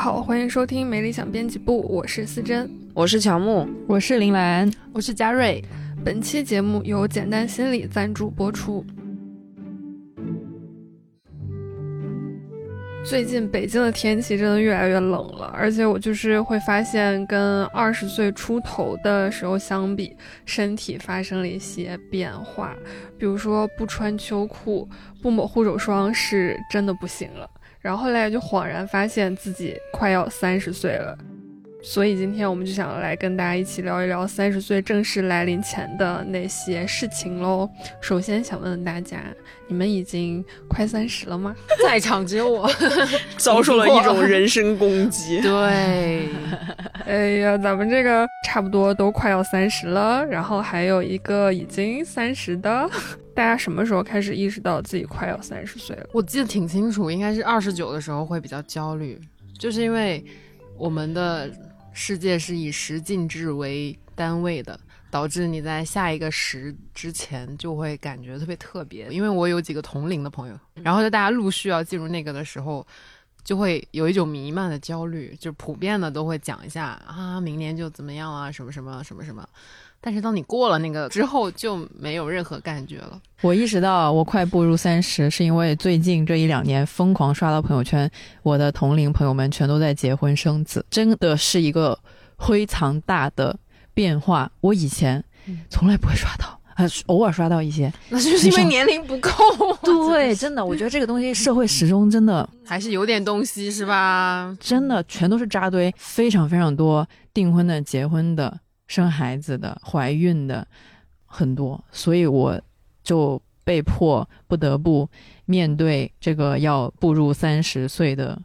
好，欢迎收听没理想编辑部，我是思珍，我是乔木，我是林兰，我是嘉瑞。本期节目由简单心理赞助播出。最近北京的天气真的越来越冷了，而且我就是会发现，跟二十岁出头的时候相比，身体发生了一些变化。比如说，不穿秋裤、不抹护手霜是真的不行了。然后后来就恍然发现自己快要三十岁了。所以今天我们就想来跟大家一起聊一聊三十岁正式来临前的那些事情喽。首先想问问大家，你们已经快三十了吗？在场只有我 遭受了一种人身攻击。对，哎呀，咱们这个差不多都快要三十了，然后还有一个已经三十的，大家什么时候开始意识到自己快要三十岁了？我记得挺清楚，应该是二十九的时候会比较焦虑，就是因为我们的。世界是以十进制为单位的，导致你在下一个十之前就会感觉特别特别。因为我有几个同龄的朋友，然后在大家陆续要进入那个的时候，就会有一种弥漫的焦虑，就普遍的都会讲一下啊，明年就怎么样啊，什么什么什么什么。但是当你过了那个之后，就没有任何感觉了。我意识到我快步入三十，是因为最近这一两年疯狂刷到朋友圈，我的同龄朋友们全都在结婚生子，真的是一个非常大的变化。我以前从来不会刷到，啊，偶尔刷到一些，那就是因为年龄不够。对，真的，我觉得这个东西社会始终真的 还是有点东西，是吧？真的，全都是扎堆，非常非常多订婚的、结婚的。生孩子的、怀孕的很多，所以我就被迫不得不面对这个要步入三十岁的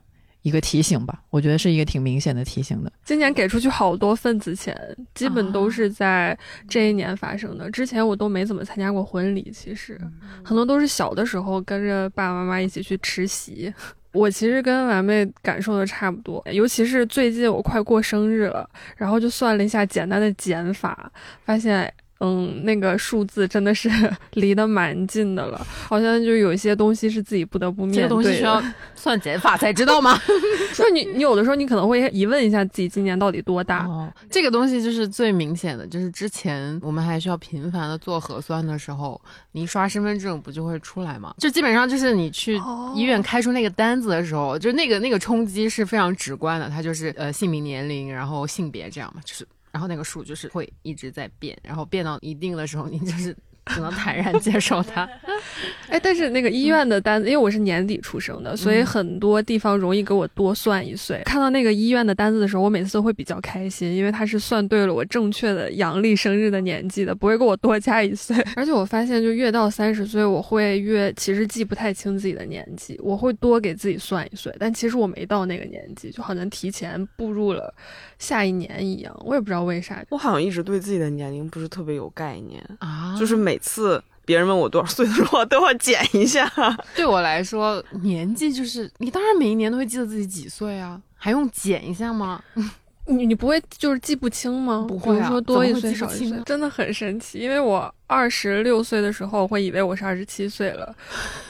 一个提醒吧。我觉得是一个挺明显的提醒的。今年给出去好多份子钱，基本都是在这一年发生的。之前我都没怎么参加过婚礼，其实很多都是小的时候跟着爸爸妈妈一起去吃席。我其实跟完妹感受的差不多，尤其是最近我快过生日了，然后就算了一下简单的减法，发现。嗯，那个数字真的是 离得蛮近的了，好像就有一些东西是自己不得不面对。这个东西需要 算减法才知道吗？就你，你有的时候你可能会疑问一下自己今年到底多大。哦，这个东西就是最明显的，就是之前我们还需要频繁的做核酸的时候，你一刷身份证不就会出来吗？就基本上就是你去医院开出那个单子的时候，就那个那个冲击是非常直观的，它就是呃姓名、年龄，然后性别这样嘛，就是。然后那个数就是会一直在变，然后变到一定的时候，你就是。只能坦然接受它。哎，但是那个医院的单子，因为我是年底出生的，所以很多地方容易给我多算一岁。看到那个医院的单子的时候，我每次都会比较开心，因为他是算对了我正确的阳历生日的年纪的，不会给我多加一岁。而且我发现，就越到三十岁，我会越其实记不太清自己的年纪，我会多给自己算一岁，但其实我没到那个年纪，就好像提前步入了下一年一样。我也不知道为啥，我好像一直对自己的年龄不是特别有概念啊，就是每。次别人问我多少岁的时候，我都要减一下。对我来说，年纪就是你，当然每一年都会记得自己几岁啊，还用减一下吗？你你不会就是记不清吗？不会啊，说多一岁少一岁，真的很神奇。因为我二十六岁的时候会以为我是二十七岁了，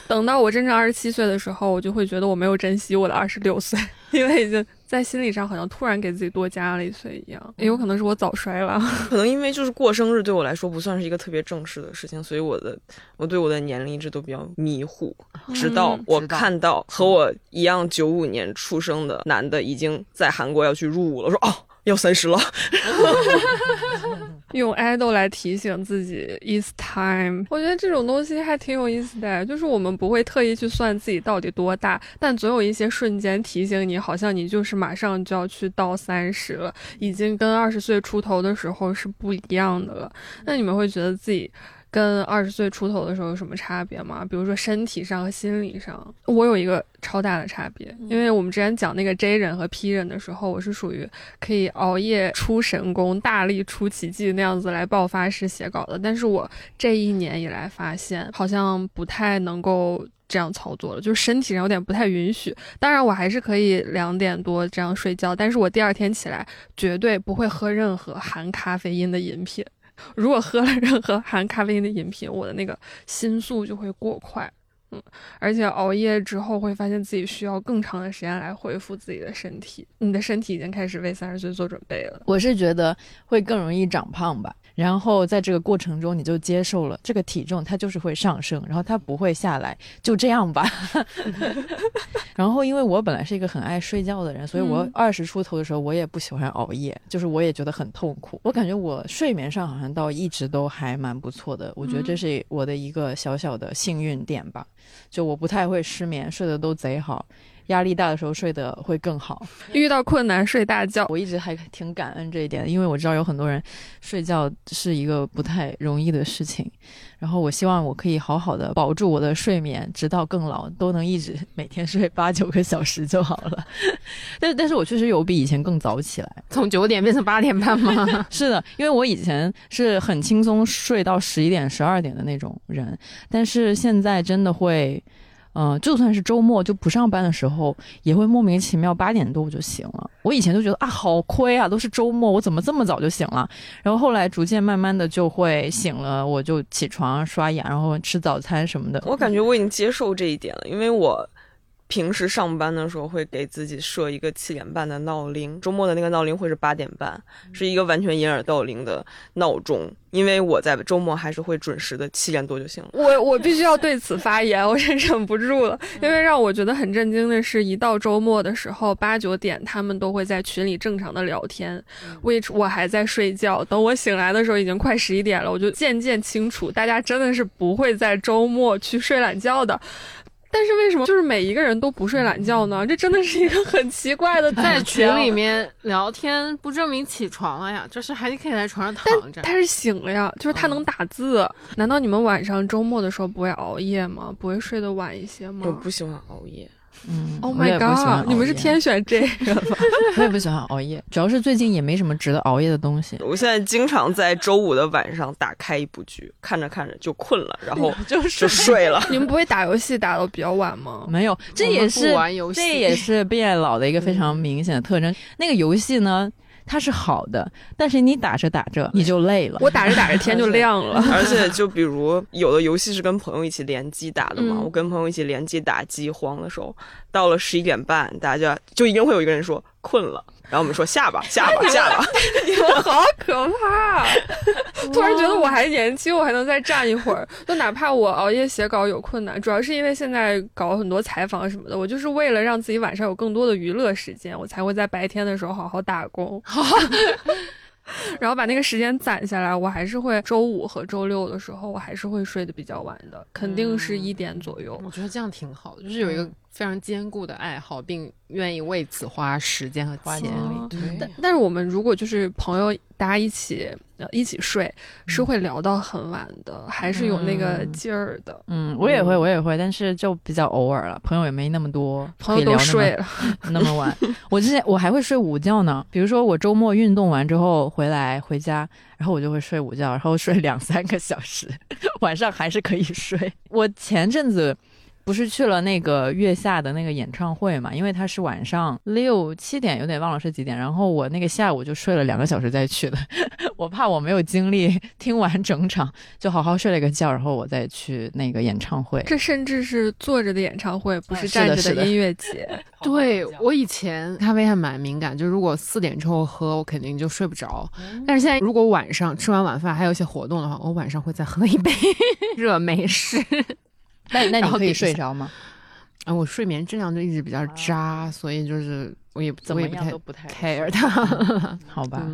等到我真正二十七岁的时候，我就会觉得我没有珍惜我的二十六岁，因为已经。在心理上好像突然给自己多加了一岁一样，也有可能是我早衰了。可能因为就是过生日对我来说不算是一个特别正式的事情，所以我的我对我的年龄一直都比较迷糊。直到我看到和我一样九五年出生的男的已经在韩国要去入伍了，我说哦。要三十了，用 idol 来提醒自己，It's time。我觉得这种东西还挺有意思的，就是我们不会特意去算自己到底多大，但总有一些瞬间提醒你，好像你就是马上就要去到三十了，已经跟二十岁出头的时候是不一样的了。那你们会觉得自己？跟二十岁出头的时候有什么差别吗？比如说身体上和心理上，我有一个超大的差别，因为我们之前讲那个 J 人和 P 人的时候，我是属于可以熬夜出神功、大力出奇迹那样子来爆发式写稿的，但是我这一年以来发现，好像不太能够这样操作了，就是身体上有点不太允许。当然，我还是可以两点多这样睡觉，但是我第二天起来绝对不会喝任何含咖啡因的饮品。如果喝了任何含咖啡因的饮品，我的那个心速就会过快，嗯，而且熬夜之后会发现自己需要更长的时间来恢复自己的身体，你的身体已经开始为三十岁做准备了。我是觉得会更容易长胖吧。然后在这个过程中，你就接受了这个体重，它就是会上升，然后它不会下来，就这样吧。然后，因为我本来是一个很爱睡觉的人，所以我二十出头的时候，我也不喜欢熬夜，就是我也觉得很痛苦。我感觉我睡眠上好像倒一直都还蛮不错的，我觉得这是我的一个小小的幸运点吧。就我不太会失眠，睡得都贼好。压力大的时候睡得会更好，遇到困难睡大觉。我一直还挺感恩这一点，因为我知道有很多人睡觉是一个不太容易的事情。然后我希望我可以好好的保住我的睡眠，直到更老都能一直每天睡八九个小时就好了。但但是我确实有比以前更早起来，从九点变成八点半吗？是的，因为我以前是很轻松睡到十一点、十二点的那种人，但是现在真的会。嗯，就算是周末就不上班的时候，也会莫名其妙八点多我就醒了。我以前就觉得啊，好亏啊，都是周末，我怎么这么早就醒了？然后后来逐渐慢慢的就会醒了，我就起床刷牙，然后吃早餐什么的。我感觉我已经接受这一点了，因为我。平时上班的时候会给自己设一个七点半的闹铃，周末的那个闹铃会是八点半，是一个完全掩耳盗铃的闹钟。因为我在周末还是会准时的七点多就行了。我我必须要对此发言，我真忍不住了。因为让我觉得很震惊的是，一到周末的时候，八九点他们都会在群里正常的聊天，which 我还在睡觉。等我醒来的时候，已经快十一点了，我就渐渐清楚，大家真的是不会在周末去睡懒觉的。但是为什么就是每一个人都不睡懒觉呢？这真的是一个很奇怪的。在群里面聊天不证明起床了呀，就是还可以在床上躺着。他是醒了呀，就是他能打字。难道你们晚上周末的时候不会熬夜吗？不会睡得晚一些吗？我不喜欢熬夜。嗯，Oh my god！你们是天选这个吗？我也不喜欢熬夜，主要是最近也没什么值得熬夜的东西。我现在经常在周五的晚上打开一部剧，看着看着就困了，然后就就睡了。你们不会打游戏打到比较晚吗？没有，这也是玩游戏，这也是变老的一个非常明显的特征。那个游戏呢？它是好的，但是你打着打着你就累了。我打着打着天就 亮了。而且就比如有的游戏是跟朋友一起联机打的嘛，我跟朋友一起联机打饥荒的时候，到了十一点半，大家就就一定会有一个人说困了。然后我们说下吧，下吧，下吧。你们好可怕！突然觉得我还年轻，我还能再站一会儿。就哪怕我熬夜写稿有困难，主要是因为现在搞很多采访什么的，我就是为了让自己晚上有更多的娱乐时间，我才会在白天的时候好好打工。然后把那个时间攒下来，我还是会周五和周六的时候，我还是会睡得比较晚的，肯定是一点左右。我觉得这样挺好的，就是有一个。非常坚固的爱好，并愿意为此花时间和钱。但但是我们如果就是朋友，大家一起一起睡，是会聊到很晚的，还是有那个劲儿的。嗯，我也会，我也会，但是就比较偶尔了。朋友也没那么多，朋友都睡了 那么晚。我之前我还会睡午觉呢，比如说我周末运动完之后回来回家，然后我就会睡午觉，然后睡两三个小时，晚上还是可以睡。我前阵子。不是去了那个月下的那个演唱会嘛？因为他是晚上六七点，有点忘了是几点。然后我那个下午就睡了两个小时再去的，我怕我没有精力听完整场，就好好睡了一个觉，然后我再去那个演唱会。这甚至是坐着的演唱会，不是站着的音乐节。对我以前咖啡还蛮敏感，就如果四点之后喝，我肯定就睡不着。但是现在如果晚上吃完晚饭还有一些活动的话，我晚上会再喝一杯 热美式。那那你可以睡着吗？啊，我睡眠质量就一直比较渣，所以就是我也怎么样都不太 care 它，好吧？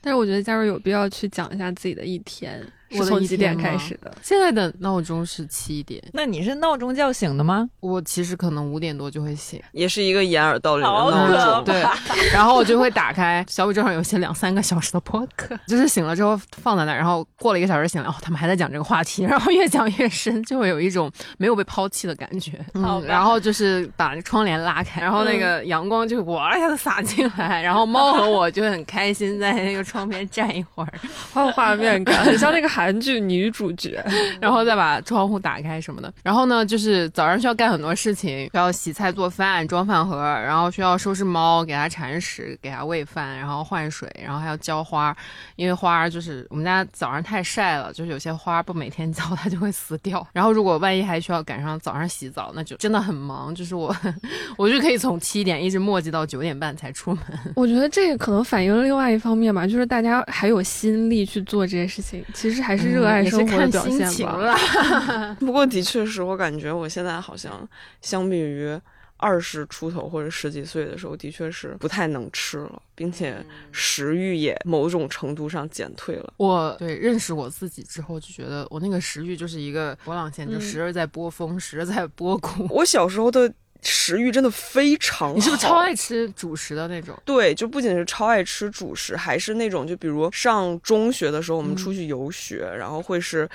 但是我觉得佳瑞有必要去讲一下自己的一天。是从几点开始的？现在的闹钟是七点。那你是闹钟叫醒的吗？我其实可能五点多就会醒，也是一个掩耳盗铃的闹钟。对，然后我就会打开小宇宙上有些两三个小时的播客，就是醒了之后放在那，然后过了一个小时醒来，哦，他们还在讲这个话题，然后越讲越深，就会有一种没有被抛弃的感觉。嗯，然后就是把窗帘拉开，然后那个阳光就哇一下子洒进来，然后猫和我就很开心在那个窗边站一会儿，好有画面感，很像那个。韩剧女主角，然后再把窗户打开什么的。然后呢，就是早上需要干很多事情，需要洗菜、做饭、装饭盒，然后需要收拾猫，给它铲屎。给它喂饭，然后换水，然后还要浇花，因为花就是我们家早上太晒了，就是有些花不每天浇它就会死掉。然后如果万一还需要赶上早上洗澡，那就真的很忙，就是我 我就可以从七点一直磨叽到九点半才出门。我觉得这个可能反映了另外一方面吧，就是大家还有心力去做这些事情，其实还是热爱生活的表现吧。不过的确是我感觉我现在好像相比于。二十出头或者十几岁的时候，的确是不太能吃了，并且食欲也某种程度上减退了。我对认识我自己之后，就觉得我那个食欲就是一个波浪线，就时而在波峰，时而在波谷。我小时候的食欲真的非常好，你是不是超爱吃主食的那种？对，就不仅是超爱吃主食，还是那种就比如上中学的时候，我们出去游学，然后会是。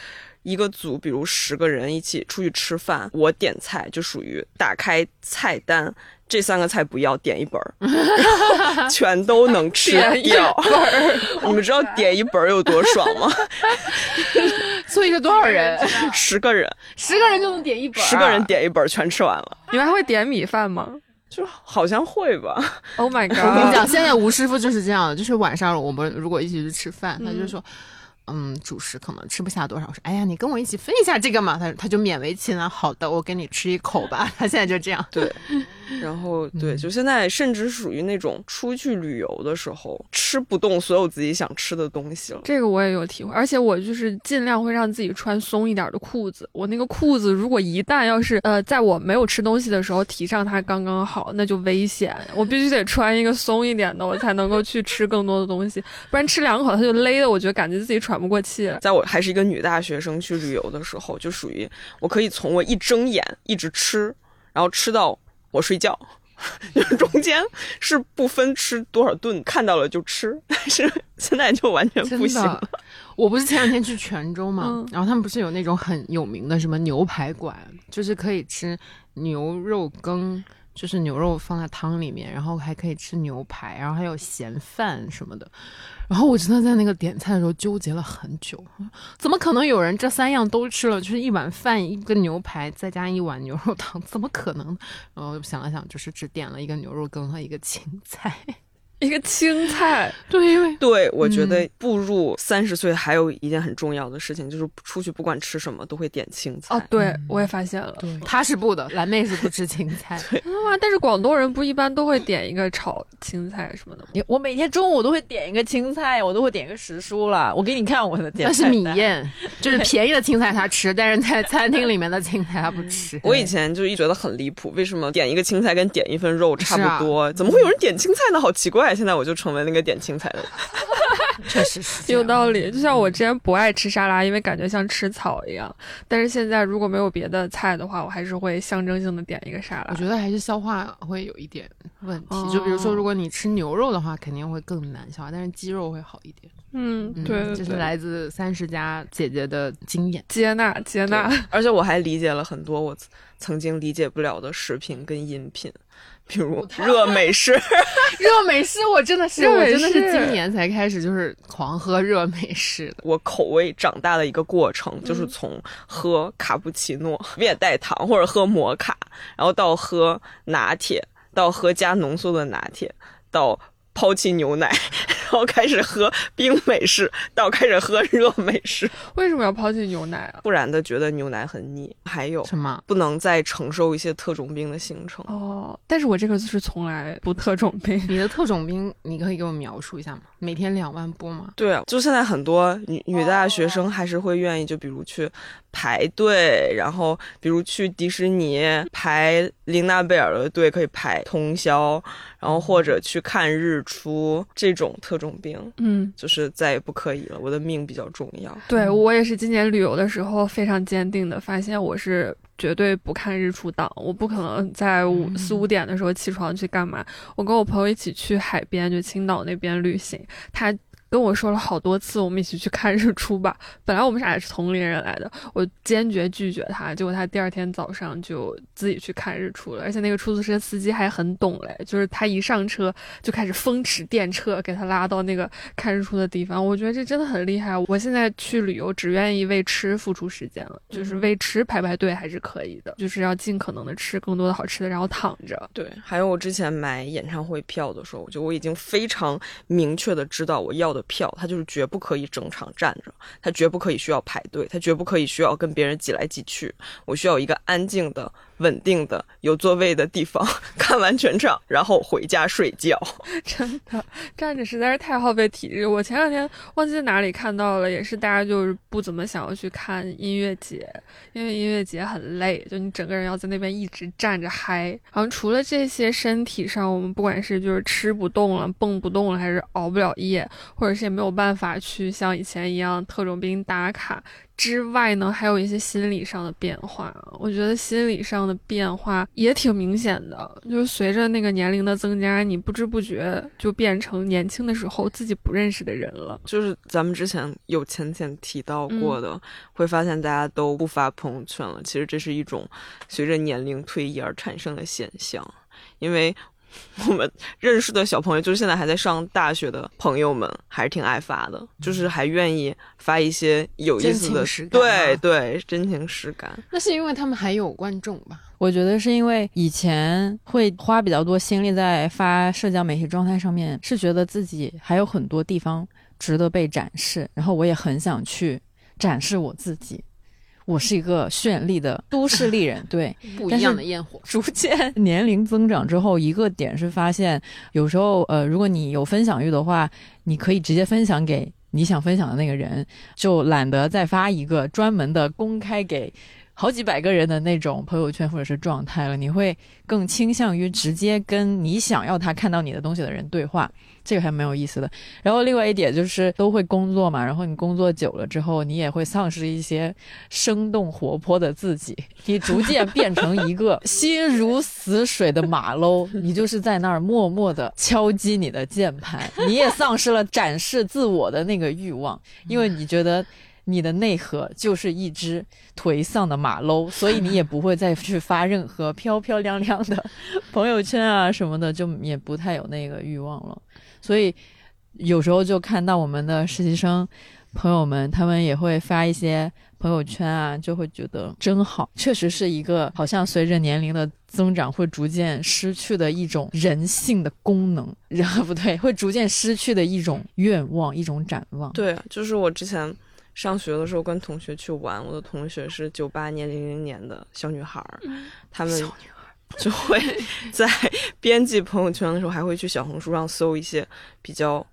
一个组，比如十个人一起出去吃饭，我点菜就属于打开菜单，这三个菜不要，点一本儿，全都能吃掉。你们知道点一本儿有多爽吗？所以是多少人？十个人，十个人就能点一本，十个人点一本全吃完了。你们还会点米饭吗？就好像会吧。Oh my god！我跟你讲，现在吴师傅就是这样的，就是晚上我们如果一起去吃饭，他就说。嗯，主食可能吃不下多少。我说，哎呀，你跟我一起分一下这个嘛。他他就勉为其难，好的，我给你吃一口吧。他现在就这样。对。然后对，就现在甚至属于那种出去旅游的时候吃不动所有自己想吃的东西了。这个我也有体会，而且我就是尽量会让自己穿松一点的裤子。我那个裤子如果一旦要是呃在我没有吃东西的时候提上它刚刚好，那就危险。我必须得穿一个松一点的，我才能够去吃更多的东西，不然吃两口它就勒的，我觉得感觉自己喘不过气。在我还是一个女大学生去旅游的时候，就属于我可以从我一睁眼一直吃，然后吃到。我睡觉，中间是不分吃多少顿，看到了就吃。但是现在就完全不行了。我不是前两天去泉州嘛，然后他们不是有那种很有名的什么牛排馆，就是可以吃牛肉羹。就是牛肉放在汤里面，然后还可以吃牛排，然后还有咸饭什么的。然后我真的在那个点菜的时候纠结了很久，怎么可能有人这三样都吃了？就是一碗饭、一个牛排，再加一碗牛肉汤，怎么可能？然后想了想，就是只点了一个牛肉羹和一个青菜。一个青菜，对，因为对我觉得步入三十岁还有一件很重要的事情，就是出去不管吃什么都会点青菜。哦，对，我也发现了，他是不的，蓝妹是不吃青菜。啊，但是广东人不一般都会点一个炒青菜什么的吗？我每天中午都会点一个青菜，我都会点一个时蔬了。我给你看我的点，那是米宴，就是便宜的青菜他吃，但是在餐厅里面的青菜他不吃。我以前就一觉得很离谱，为什么点一个青菜跟点一份肉差不多？怎么会有人点青菜呢？好奇怪。现在我就成为那个点青菜的人，确实是有道理。就像我之前不爱吃沙拉，因为感觉像吃草一样。但是现在如果没有别的菜的话，我还是会象征性的点一个沙拉。我觉得还是消化会有一点问题。就比如说，如果你吃牛肉的话，肯定会更难消化，但是鸡肉会好一点。嗯，对，这是来自三十家姐姐的经验，接纳接纳。而且我还理解了很多我曾经理解不了的食品跟饮品。比如 热美式，热美式，我真的是，我真的是今年才开始就是狂喝热美式的。我口味长大的一个过程，就是从喝卡布奇诺面带糖，或者喝摩卡，然后到喝拿铁，到喝加浓缩的拿铁，到。抛弃牛奶，然后开始喝冰美式，到开始喝热美式。为什么要抛弃牛奶啊？不然的觉得牛奶很腻。还有什么？不能再承受一些特种兵的行程。哦，但是我这个就是从来不特种兵。你的特种兵，你可以给我描述一下吗？每天两万步吗？对啊，就现在很多女女大学生还是会愿意，就比如去。排队，然后比如去迪士尼排琳娜贝尔的队可以排通宵，然后或者去看日出这种特种兵，嗯，就是再也不可以了。我的命比较重要。对我也是今年旅游的时候非常坚定的发现，我是绝对不看日出党，我不可能在五四五点的时候起床去干嘛。我跟我朋友一起去海边，就青岛那边旅行，他。跟我说了好多次，我们一起去看日出吧。本来我们俩也是同龄人来的，我坚决拒绝他，结果他第二天早上就自己去看日出了，而且那个出租车司机还很懂嘞，就是他一上车就开始风驰电掣给他拉到那个看日出的地方。我觉得这真的很厉害。我现在去旅游只愿意为吃付出时间了，就是为吃排排队还是可以的，就是要尽可能的吃更多的好吃的，然后躺着。对，还有我之前买演唱会票的时候，我就我已经非常明确的知道我要的票，他就是绝不可以整场站着，他绝不可以需要排队，他绝不可以需要跟别人挤来挤去，我需要一个安静的。稳定的有座位的地方 看完全场，然后回家睡觉。真的站着实在是太耗费体力。我前两天忘记在哪里看到了，也是大家就是不怎么想要去看音乐节，因为音乐节很累，就你整个人要在那边一直站着嗨。好像除了这些身体上，我们不管是就是吃不动了、蹦不动了，还是熬不了夜，或者是也没有办法去像以前一样特种兵打卡。之外呢，还有一些心理上的变化。我觉得心理上的变化也挺明显的，就是随着那个年龄的增加，你不知不觉就变成年轻的时候自己不认识的人了。就是咱们之前有浅浅提到过的，会发现大家都不发朋友圈了。其实这是一种随着年龄推移而产生的现象，因为。我们认识的小朋友，就是现在还在上大学的朋友们，还是挺爱发的，就是还愿意发一些有意思的，对对，真情实感。那是因为他们还有观众吧？我觉得是因为以前会花比较多心力在发社交媒体状态上面，是觉得自己还有很多地方值得被展示，然后我也很想去展示我自己。我是一个绚丽的 都市丽人，对，不一样的烟火。逐渐 年龄增长之后，一个点是发现，有时候，呃，如果你有分享欲的话，你可以直接分享给你想分享的那个人，就懒得再发一个专门的公开给。好几百个人的那种朋友圈或者是状态了，你会更倾向于直接跟你想要他看到你的东西的人对话，这个还蛮有意思的。然后另外一点就是都会工作嘛，然后你工作久了之后，你也会丧失一些生动活泼的自己，你逐渐变成一个 心如死水的马喽，你就是在那儿默默的敲击你的键盘，你也丧失了展示自我的那个欲望，因为你觉得。你的内核就是一只颓丧的马喽，所以你也不会再去发任何漂漂亮亮的 朋友圈啊什么的，就也不太有那个欲望了。所以有时候就看到我们的实习生朋友们，他们也会发一些朋友圈啊，就会觉得真好。确实是一个好像随着年龄的增长会逐渐失去的一种人性的功能，然后 不对，会逐渐失去的一种愿望、一种展望。对，就是我之前。上学的时候跟同学去玩，我的同学是九八年、零零年的小女孩儿，她们就会 在编辑朋友圈的时候，还会去小红书上搜一些比较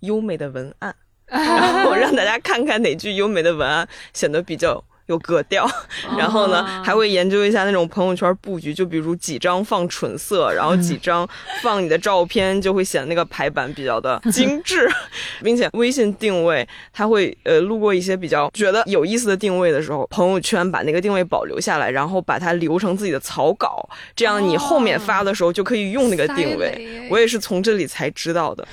优美的文案，然后让大家看看哪句优美的文案显得比较。有格调，然后呢，还会研究一下那种朋友圈布局，就比如几张放纯色，然后几张放你的照片，就会显那个排版比较的 精致，并且微信定位，它会呃路过一些比较觉得有意思的定位的时候，朋友圈把那个定位保留下来，然后把它留成自己的草稿，这样你后面发的时候就可以用那个定位。我也是从这里才知道的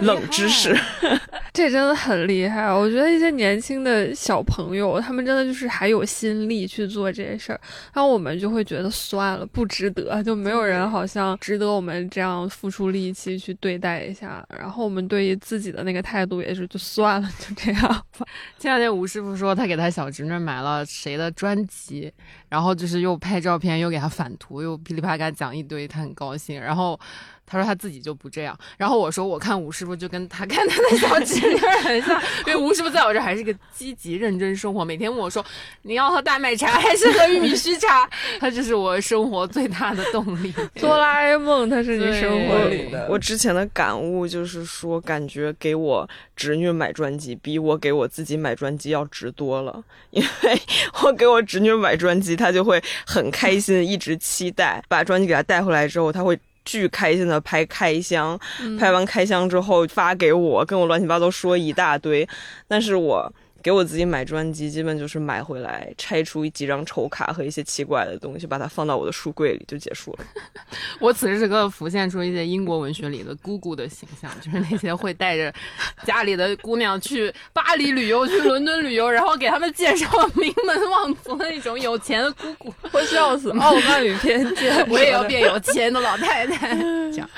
冷知识，这真的很厉害。我觉得一些年轻的小朋友，他们真的就是。还有心力去做这些事儿，然后我们就会觉得算了，不值得，就没有人好像值得我们这样付出力气去对待一下。然后我们对于自己的那个态度也是，就算了，就这样吧。前两天吴师傅说他给他小侄女买了谁的专辑，然后就是又拍照片，又给他返图，又噼里啪啦讲一堆，他很高兴。然后。他说他自己就不这样，然后我说我看吴师傅就跟他看他 的小侄女很像，因为吴师傅在我这还是个积极认真生活，每天问我说你要喝大麦茶还是喝玉米须茶，他就是我生活最大的动力。哆啦 A 梦他是你生活里的。我之前的感悟就是说，感觉给我侄女买专辑比我给我自己买专辑要值多了，因为我给我侄女买专辑，她就会很开心，一直期待把专辑给她带回来之后，她会。巨开心的拍开箱，拍完开箱之后发给我，跟我乱七八糟说一大堆。但是我给我自己买专辑，基本就是买回来拆出几张丑卡和一些奇怪的东西，把它放到我的书柜里就结束了。我此时此刻浮现出一些英国文学里的姑姑的形象，就是那些会带着家里的姑娘去巴黎旅游、去伦敦旅游，然后给他们介绍名门望族的那种有钱的姑姑。我笑死，傲慢与偏见，我也要 变有钱的老太太。这样。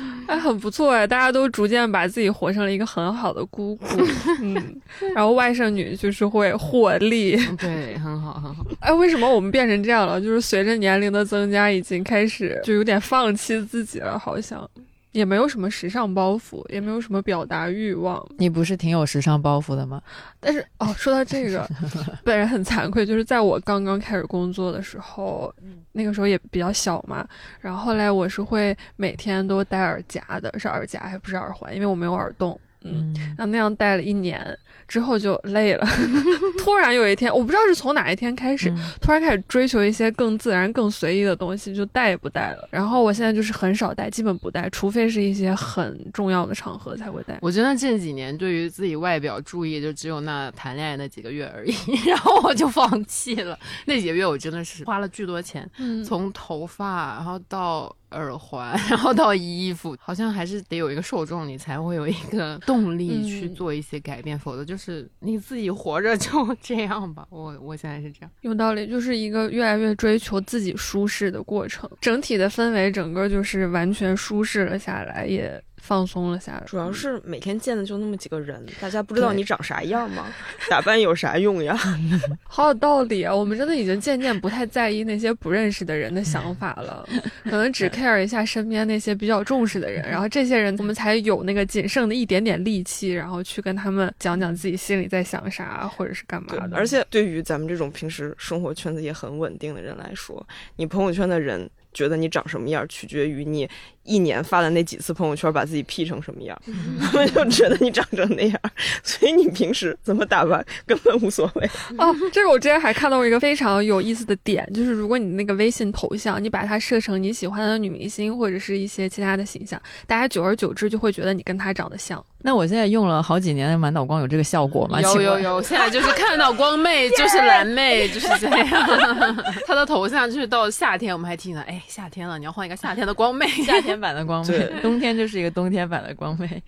哎，很不错哎，大家都逐渐把自己活成了一个很好的姑姑，嗯，然后外甥女就是会获利，对，很好很好。哎，为什么我们变成这样了？就是随着年龄的增加，已经开始就有点放弃自己了，好像。也没有什么时尚包袱，也没有什么表达欲望。你不是挺有时尚包袱的吗？但是哦，说到这个，本人很惭愧，就是在我刚刚开始工作的时候，那个时候也比较小嘛。然后后来我是会每天都戴耳夹的，是耳夹还不是耳环，因为我没有耳洞。嗯，然后那样戴了一年。之后就累了，突然有一天，我不知道是从哪一天开始，突然开始追求一些更自然、更随意的东西，就戴也不戴了。然后我现在就是很少戴，基本不戴，除非是一些很重要的场合才会戴。我觉得这几年对于自己外表注意，就只有那谈恋爱那几个月而已，然后我就放弃了。那几个月我真的是花了巨多钱，从头发，然后到。耳环，然后到衣服，好像还是得有一个受众，你才会有一个动力去做一些改变，否则就是你自己活着就这样吧。我我现在是这样，有道理，就是一个越来越追求自己舒适的过程，整体的氛围整个就是完全舒适了下来，也。放松了下来，主要是每天见的就那么几个人，大家不知道你长啥样吗？打扮有啥用呀？好有道理啊！我们真的已经渐渐不太在意那些不认识的人的想法了，可能只 care 一下身边那些比较重视的人，然后这些人我们才有那个仅剩的一点点力气，然后去跟他们讲讲自己心里在想啥，或者是干嘛的。而且对于咱们这种平时生活圈子也很稳定的人来说，你朋友圈的人。觉得你长什么样，取决于你一年发的那几次朋友圈，把自己 P 成什么样，他们就觉得你长成那样，所以你平时怎么打扮根本无所谓。哦，这是我之前还看到过一个非常有意思的点，就是如果你那个微信头像，你把它设成你喜欢的女明星或者是一些其他的形象，大家久而久之就会觉得你跟她长得像。那我现在用了好几年的满脑光有这个效果吗？有有有，现在就是看到光妹就是蓝妹就是这样。她的头像就是到夏天我们还提呢，哎，夏天了，你要换一个夏天的光妹，夏天版的光妹，冬天就是一个冬天版的光妹。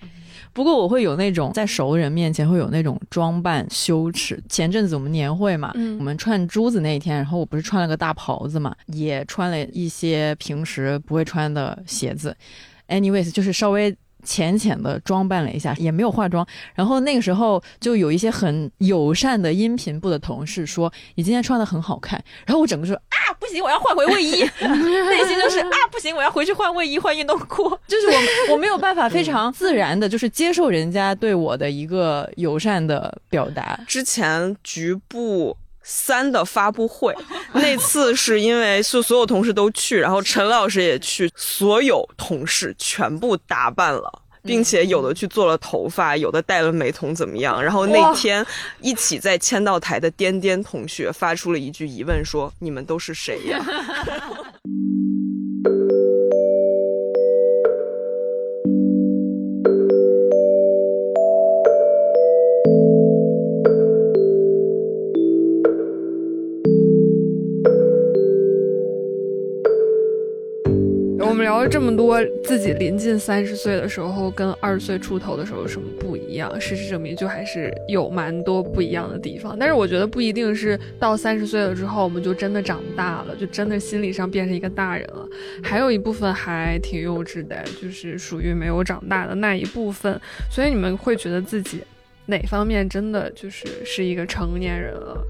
不过我会有那种在熟人面前会有那种装扮羞耻。前阵子我们年会嘛，我们串珠子那一天，然后我不是穿了个大袍子嘛，也穿了一些平时不会穿的鞋子。Anyways，就是稍微。浅浅的装扮了一下，也没有化妆。然后那个时候就有一些很友善的音频部的同事说：“你今天穿的很好看。”然后我整个说：“啊，不行，我要换回卫衣。”内心就是啊，不行，我要回去换卫衣、换运动裤。就是我我没有办法非常自然的，就是接受人家对我的一个友善的表达。之前局部。三的发布会，那次是因为是所有同事都去，然后陈老师也去，所有同事全部打扮了，并且有的去做了头发，有的戴了美瞳，怎么样？然后那天一起在签到台的颠颠同学发出了一句疑问，说：“你们都是谁呀？” 我们聊了这么多，自己临近三十岁的时候跟二十岁出头的时候有什么不一样？事实证明，就还是有蛮多不一样的地方。但是我觉得不一定是到三十岁了之后，我们就真的长大了，就真的心理上变成一个大人了。还有一部分还挺幼稚的，就是属于没有长大的那一部分。所以你们会觉得自己哪方面真的就是是一个成年人了？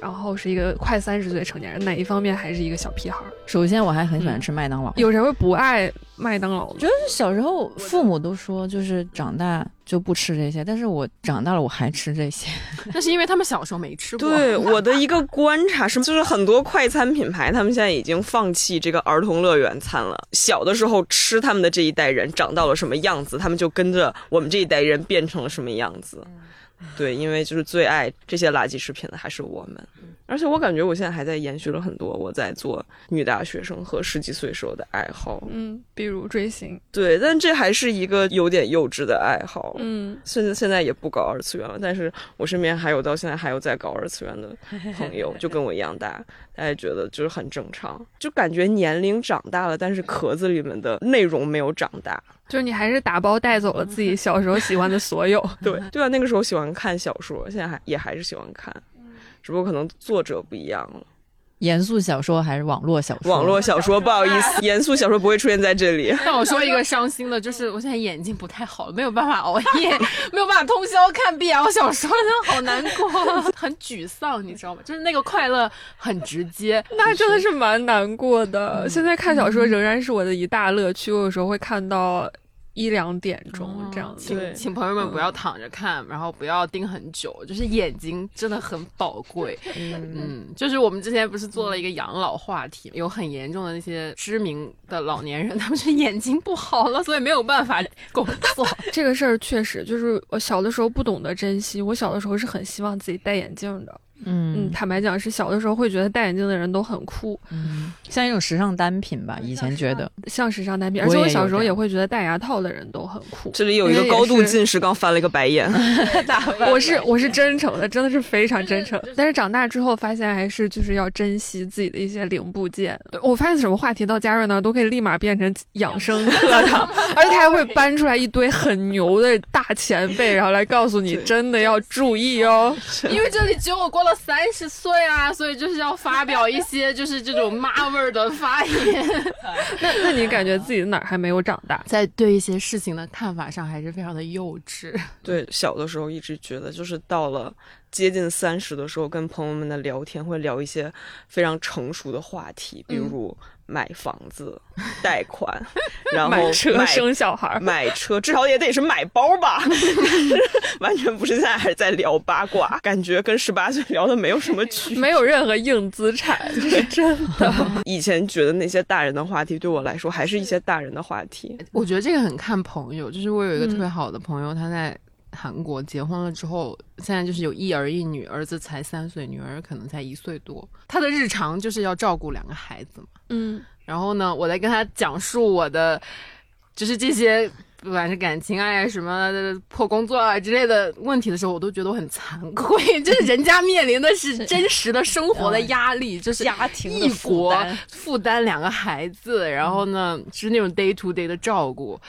然后是一个快三十岁成年人，哪一方面还是一个小屁孩？首先，我还很喜欢吃麦当劳。有谁会不爱麦当劳？我觉得小时候父母都说，就是长大就不吃这些，但是我长大了我还吃这些。那是因为他们小时候没吃过。对，我的一个观察是，就是很多快餐品牌，他们现在已经放弃这个儿童乐园餐了。小的时候吃他们的这一代人长到了什么样子，他们就跟着我们这一代人变成了什么样子。对，因为就是最爱这些垃圾食品的还是我们。而且我感觉我现在还在延续了很多我在做女大学生和十几岁时候的爱好。嗯，比如追星。对，但这还是一个有点幼稚的爱好。嗯，甚至现在也不搞二次元了，但是我身边还有到现在还有在搞二次元的朋友，就跟我一样大，大家觉得就是很正常，就感觉年龄长大了，但是壳子里面的内容没有长大。就是你还是打包带走了自己小时候喜欢的所有。对对啊，那个时候喜欢看小说，现在还也还是喜欢看。只不过可能作者不一样了，严肃小说还是网络小说？网络小说，不好意思，严肃小说不会出现在这里。那我说一个伤心的，就是我现在眼睛不太好，没有办法熬夜，没有办法通宵看 BL 小说，真的好难过，很沮丧，你知道吗？就是那个快乐很直接，那真的是蛮难过的。现在看小说仍然是我的一大乐趣，我有时候会看到。一两点钟这样子，请请朋友们不要躺着看，然后不要盯很久，就是眼睛真的很宝贵。嗯，就是我们之前不是做了一个养老话题，有很严重的那些知名的老年人，他们是眼睛不好了，所以没有办法工作。这个事儿确实就是我小的时候不懂得珍惜，我小的时候是很希望自己戴眼镜的。嗯，坦白讲，是小的时候会觉得戴眼镜的人都很酷，嗯，像一种时尚单品吧。以前觉得像时尚单品，而且我小时候也会觉得戴牙套的人都很酷。这里有一个高度近视，刚翻了一个白眼。我是我是真诚的，真的是非常真诚。但是长大之后发现，还是就是要珍惜自己的一些零部件。我发现什么话题到嘉瑞那儿都可以立马变成养生课堂，而且他还会搬出来一堆很牛的大前辈，然后来告诉你真的要注意哦，因为这里只有我过了。三十岁啊，所以就是要发表一些 就是这种妈味儿的发言。那那你感觉自己哪儿还没有长大？在对一些事情的看法上还是非常的幼稚。对，小的时候一直觉得，就是到了接近三十的时候，跟朋友们的聊天会聊一些非常成熟的话题，比如。买房子、贷款，然后买车、生小孩、买车，至少也得是买包吧？完全不是现在还是在聊八卦，感觉跟十八岁聊的没有什么区别，没有任何硬资产，这是真的。以前觉得那些大人的话题对我来说还是一些大人的话题。我觉得这个很看朋友，就是我有一个特别好的朋友，他在。韩国结婚了之后，现在就是有一儿一女，儿子才三岁，女儿可能才一岁多。他的日常就是要照顾两个孩子嘛。嗯，然后呢，我在跟他讲述我的，就是这些不管是感情啊、什么破工作啊之类的问题的时候，我都觉得我很惭愧。就是人家面临的是真实的生活的压力，就是家庭异国负担两个孩子，然后呢是那种 day to day 的照顾。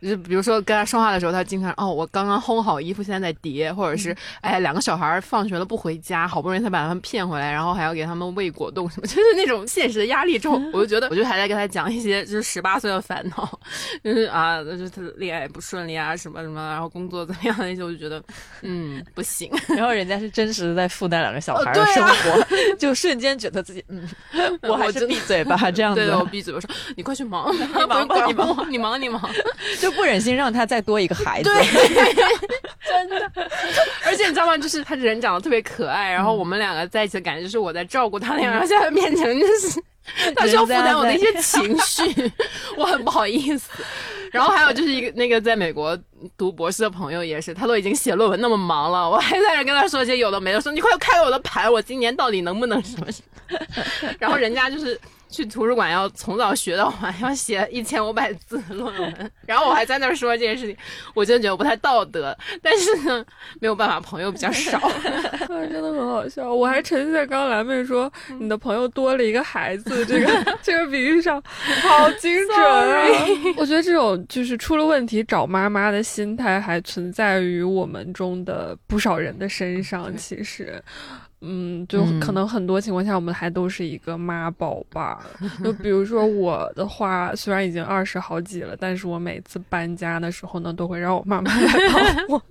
就比如说跟他说话的时候，他经常哦，我刚刚烘好衣服，现在在叠，或者是哎，两个小孩放学了不回家，好不容易才把他们骗回来，然后还要给他们喂果冻什么，就是那种现实的压力之后，我就觉得，我就还在跟他讲一些就是十八岁的烦恼，就是啊，就是他恋爱不顺利啊，什么什么，然后工作怎么样那些，我就觉得嗯不行。然后人家是真实的在负担两个小孩的生活，就瞬间觉得自己嗯，我还是闭嘴吧，这样子。对，我闭嘴，我说你快去忙，你忙吧，你忙，你忙，你忙。就不忍心让他再多一个孩子，真的。而且你知道吗？就是他人长得特别可爱，然后我们两个在一起的感觉就是我在照顾他，然后现在变成就是他需要负担我的一些情绪，我很不好意思。然后还有就是一个那个在美国读博士的朋友也是，他都已经写论文那么忙了，我还在那跟他说一些有的没的，说你快开我的盘，我今年到底能不能什么？然后人家就是。去图书馆要从早学到晚，要写一千五百字论文，然后我还在那儿说这件事情，我真的觉得不太道德。但是呢，没有办法，朋友比较少，真的很好笑。我还沉浸在刚刚蓝妹说你的朋友多了一个孩子 这个这个比喻上，好精准啊！我觉得这种就是出了问题找妈妈的心态还存在于我们中的不少人的身上，其实。嗯，就可能很多情况下，我们还都是一个妈宝吧。就比如说我的话，虽然已经二十好几了，但是我每次搬家的时候呢，都会让我妈妈来帮我。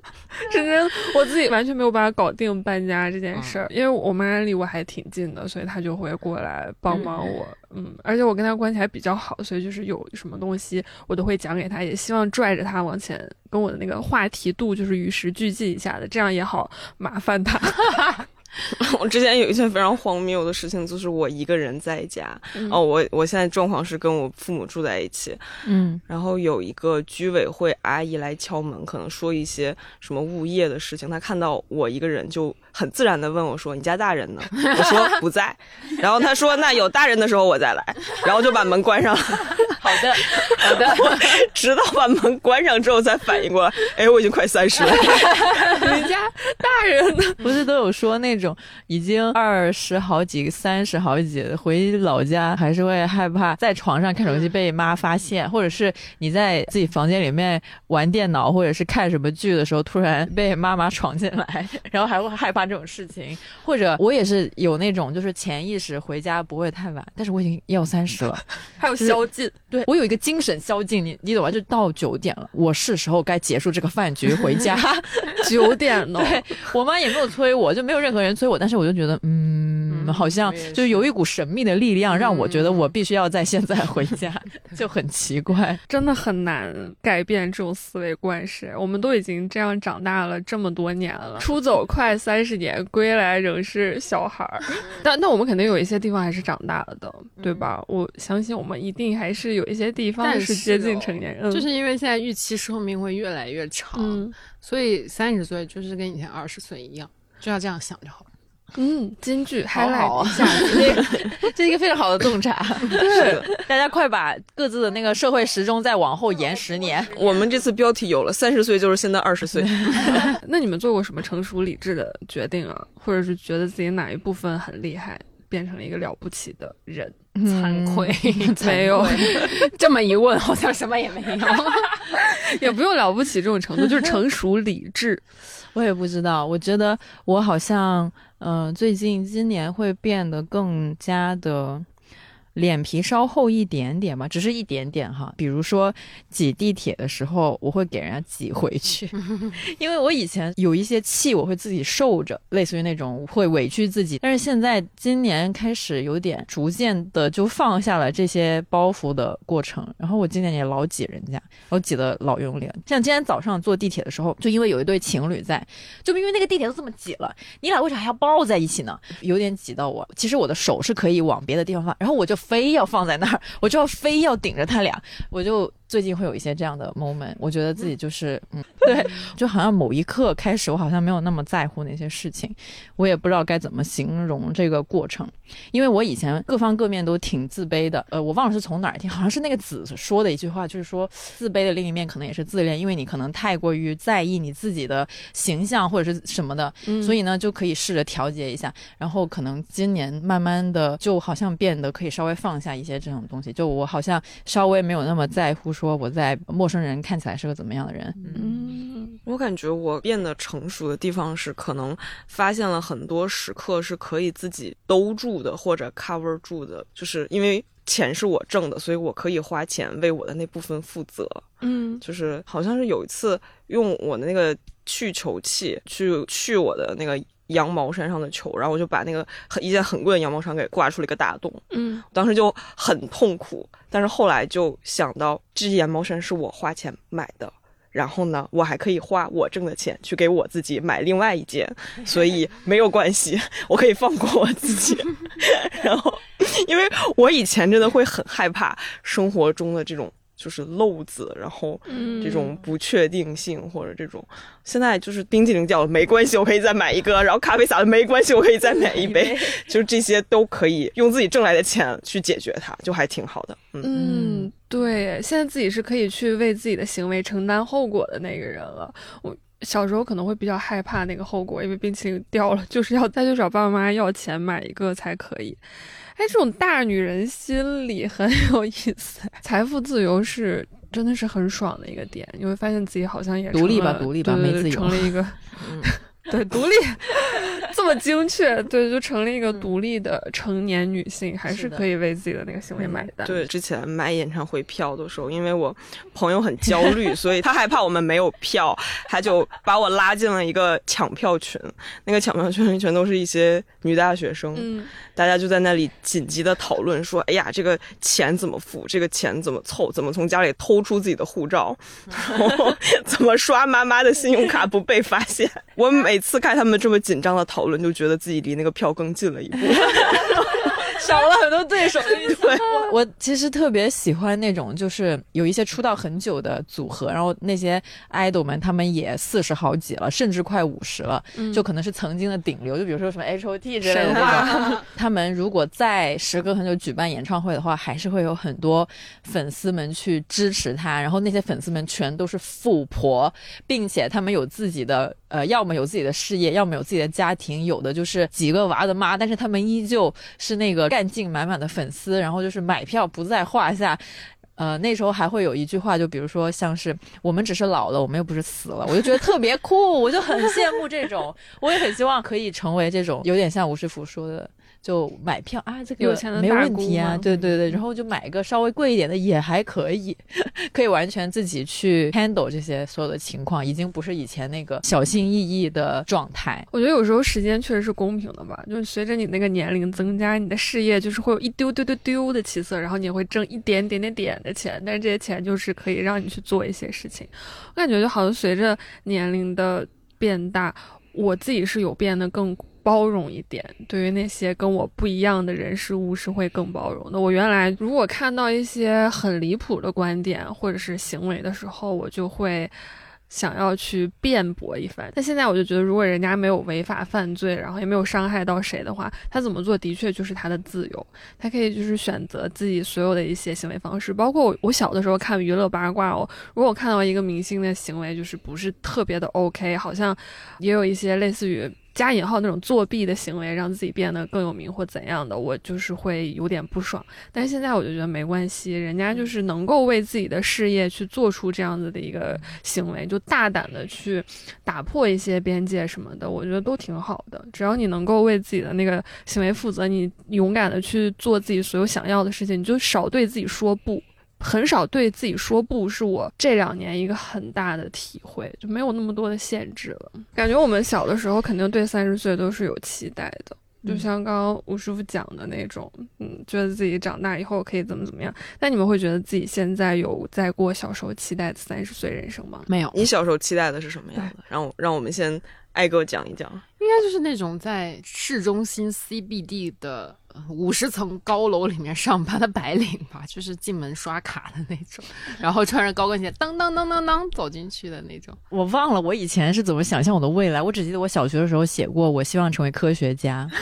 真真，我自己完全没有办法搞定搬家这件事儿，因为我妈离我还挺近的，所以她就会过来帮帮我。嗯，而且我跟她关系还比较好，所以就是有什么东西我都会讲给她，也希望拽着她往前，跟我的那个话题度就是与时俱进一下的，这样也好麻烦她。我之前有一件非常荒谬的事情，就是我一个人在家。哦，我我现在状况是跟我父母住在一起。嗯，然后有一个居委会阿姨来敲门，可能说一些什么物业的事情。她看到我一个人，就很自然的问我说：“你家大人呢？”我说 不在。然后他说：“那有大人的时候我再来。”然后就把门关上了。好的，好的。直到把门关上之后才反应过来，哎，我已经快三十了。你家大人呢？不是都有说那种已经二十好几、三十好几回老家还是会害怕在床上看手机被妈发现，或者是你在自己房间里面玩电脑或者是看什么剧的时候，突然被妈妈闯进来，然后还会害怕这种事情。或者我也是有那种就是潜意识回家不会太晚，但是我已经要三十了，还有宵禁。对我有一个精神宵禁，你你懂吧？就到九点了，我是时候该结束这个饭局回家。九点了？对我妈也没有催我，就没有任何人催我，但是我就觉得，嗯，好像就有一股神秘的力量让我觉得我必须要在现在回家，就很奇怪，真的很难改变这种思维惯式。我们都已经这样长大了这么多年了，出走快三十年，归来仍是小孩儿。但那我们肯定有一些地方还是长大了的，对吧？我相信我们一定还是有一些地方是接近成年人，就是因为现在预期寿命会越来越长，所以三十岁就是跟以前二十岁一样，就要这样想就好了。嗯，京剧还来一下，这是一个非常好的洞察。是，大家快把各自的那个社会时钟再往后延十年。我们这次标题有了，三十岁就是现在二十岁。那你们做过什么成熟理智的决定啊？或者是觉得自己哪一部分很厉害，变成了一个了不起的人？惭愧，没有。这么一问，好像什么也没有，也不用了不起这种程度，就是成熟理智。我也不知道，我觉得我好像，嗯，最近今年会变得更加的。脸皮稍厚一点点嘛，只是一点点哈。比如说挤地铁的时候，我会给人家挤回去，因为我以前有一些气，我会自己受着，类似于那种会委屈自己。但是现在今年开始有点逐渐的就放下了这些包袱的过程。然后我今年也老挤人家，我挤得老用力了。像今天早上坐地铁的时候，就因为有一对情侣在，就因为那个地铁都这么挤了，你俩为啥还要抱在一起呢？有点挤到我。其实我的手是可以往别的地方放，然后我就。非要放在那儿，我就要非要顶着他俩，我就。最近会有一些这样的 moment，我觉得自己就是，嗯，对，就好像某一刻开始，我好像没有那么在乎那些事情，我也不知道该怎么形容这个过程，因为我以前各方各面都挺自卑的，呃，我忘了是从哪儿听，好像是那个子说的一句话，就是说自卑的另一面可能也是自恋，因为你可能太过于在意你自己的形象或者是什么的，所以呢就可以试着调节一下，然后可能今年慢慢的就好像变得可以稍微放下一些这种东西，就我好像稍微没有那么在乎。说我在陌生人看起来是个怎么样的人？嗯，我感觉我变得成熟的地方是，可能发现了很多时刻是可以自己兜住的，或者 cover 住的。就是因为钱是我挣的，所以我可以花钱为我的那部分负责。嗯，就是好像是有一次用我的那个去球器去去我的那个。羊毛衫上的球，然后我就把那个很一件很贵的羊毛衫给刮出了一个大洞。嗯，当时就很痛苦，但是后来就想到这件羊毛衫是我花钱买的，然后呢，我还可以花我挣的钱去给我自己买另外一件，所以没有关系，我可以放过我自己。然后，因为我以前真的会很害怕生活中的这种。就是漏子，然后这种不确定性或者这种，现在就是冰激凌掉了没关系，我可以再买一个；然后咖啡洒了没关系，我可以再买 一杯。就这些都可以用自己挣来的钱去解决它，就还挺好的。嗯，对，现在自己是可以去为自己的行为承担后果的那个人了。我小时候可能会比较害怕那个后果，因为冰淇淋掉了，就是要再去找爸爸妈妈要钱买一个才可以。哎，这种大女人心理很有意思。财富自由是真的是很爽的一个点，你会发现自己好像也独立吧，独立吧，没自由，成了一个。对，独立这么精确，对，就成了一个独立的成年女性，还是可以为自己的那个行为买单。对，之前买演唱会票的时候，因为我朋友很焦虑，所以他害怕我们没有票，他就把我拉进了一个抢票群。那个抢票群里全都是一些女大学生，嗯，大家就在那里紧急的讨论说：“哎呀，这个钱怎么付？这个钱怎么凑？怎么从家里偷出自己的护照？然后怎么刷妈妈的信用卡不被发现？”我每。每次看他们这么紧张的讨论，就觉得自己离那个票更近了一步。少了很多对手，的意思我其实特别喜欢那种，就是有一些出道很久的组合，然后那些 idol 们他们也四十好几了，甚至快五十了，就可能是曾经的顶流，就比如说什么 H O T 之类的那种。他们如果再时隔很久举办演唱会的话，还是会有很多粉丝们去支持他，然后那些粉丝们全都是富婆，并且他们有自己的呃，要么有自己的事业，要么有自己的家庭，有的就是几个娃的妈，但是他们依旧是那个。干劲满满的粉丝，然后就是买票不在话下。呃，那时候还会有一句话，就比如说像是我们只是老了，我们又不是死了，我就觉得特别酷，我就很羡慕这种，我也很希望可以成为这种，有点像吴师傅说的。就买票啊，这个有钱的没问题啊，对对对，然后就买一个稍微贵一点的也还可以，可以完全自己去 handle 这些所有的情况，已经不是以前那个小心翼翼的状态。我觉得有时候时间确实是公平的吧，就是随着你那个年龄增加，你的事业就是会有一丢丢丢丢的起色，然后你会挣一点点点点的钱，但是这些钱就是可以让你去做一些事情。我感觉就好像随着年龄的变大，我自己是有变得更。包容一点，对于那些跟我不一样的人事物是会更包容的。我原来如果看到一些很离谱的观点或者是行为的时候，我就会想要去辩驳一番。但现在我就觉得，如果人家没有违法犯罪，然后也没有伤害到谁的话，他怎么做的确就是他的自由，他可以就是选择自己所有的一些行为方式。包括我，我小的时候看娱乐八卦哦，如果我看到一个明星的行为就是不是特别的 OK，好像也有一些类似于。加引号那种作弊的行为，让自己变得更有名或怎样的，我就是会有点不爽。但是现在我就觉得没关系，人家就是能够为自己的事业去做出这样子的一个行为，就大胆的去打破一些边界什么的，我觉得都挺好的。只要你能够为自己的那个行为负责，你勇敢的去做自己所有想要的事情，你就少对自己说不。很少对自己说不，是我这两年一个很大的体会，就没有那么多的限制了。感觉我们小的时候肯定对三十岁都是有期待的，就像刚刚吴师傅讲的那种，嗯，觉得自己长大以后可以怎么怎么样。那你们会觉得自己现在有在过小时候期待的三十岁人生吗？没有。你小时候期待的是什么样的？让我让我们先挨个讲一讲。应该就是那种在市中心 CBD 的。五十层高楼里面上班的白领吧，就是进门刷卡的那种，然后穿着高跟鞋当当当当当走进去的那种。我忘了我以前是怎么想象我的未来，我只记得我小学的时候写过，我希望成为科学家。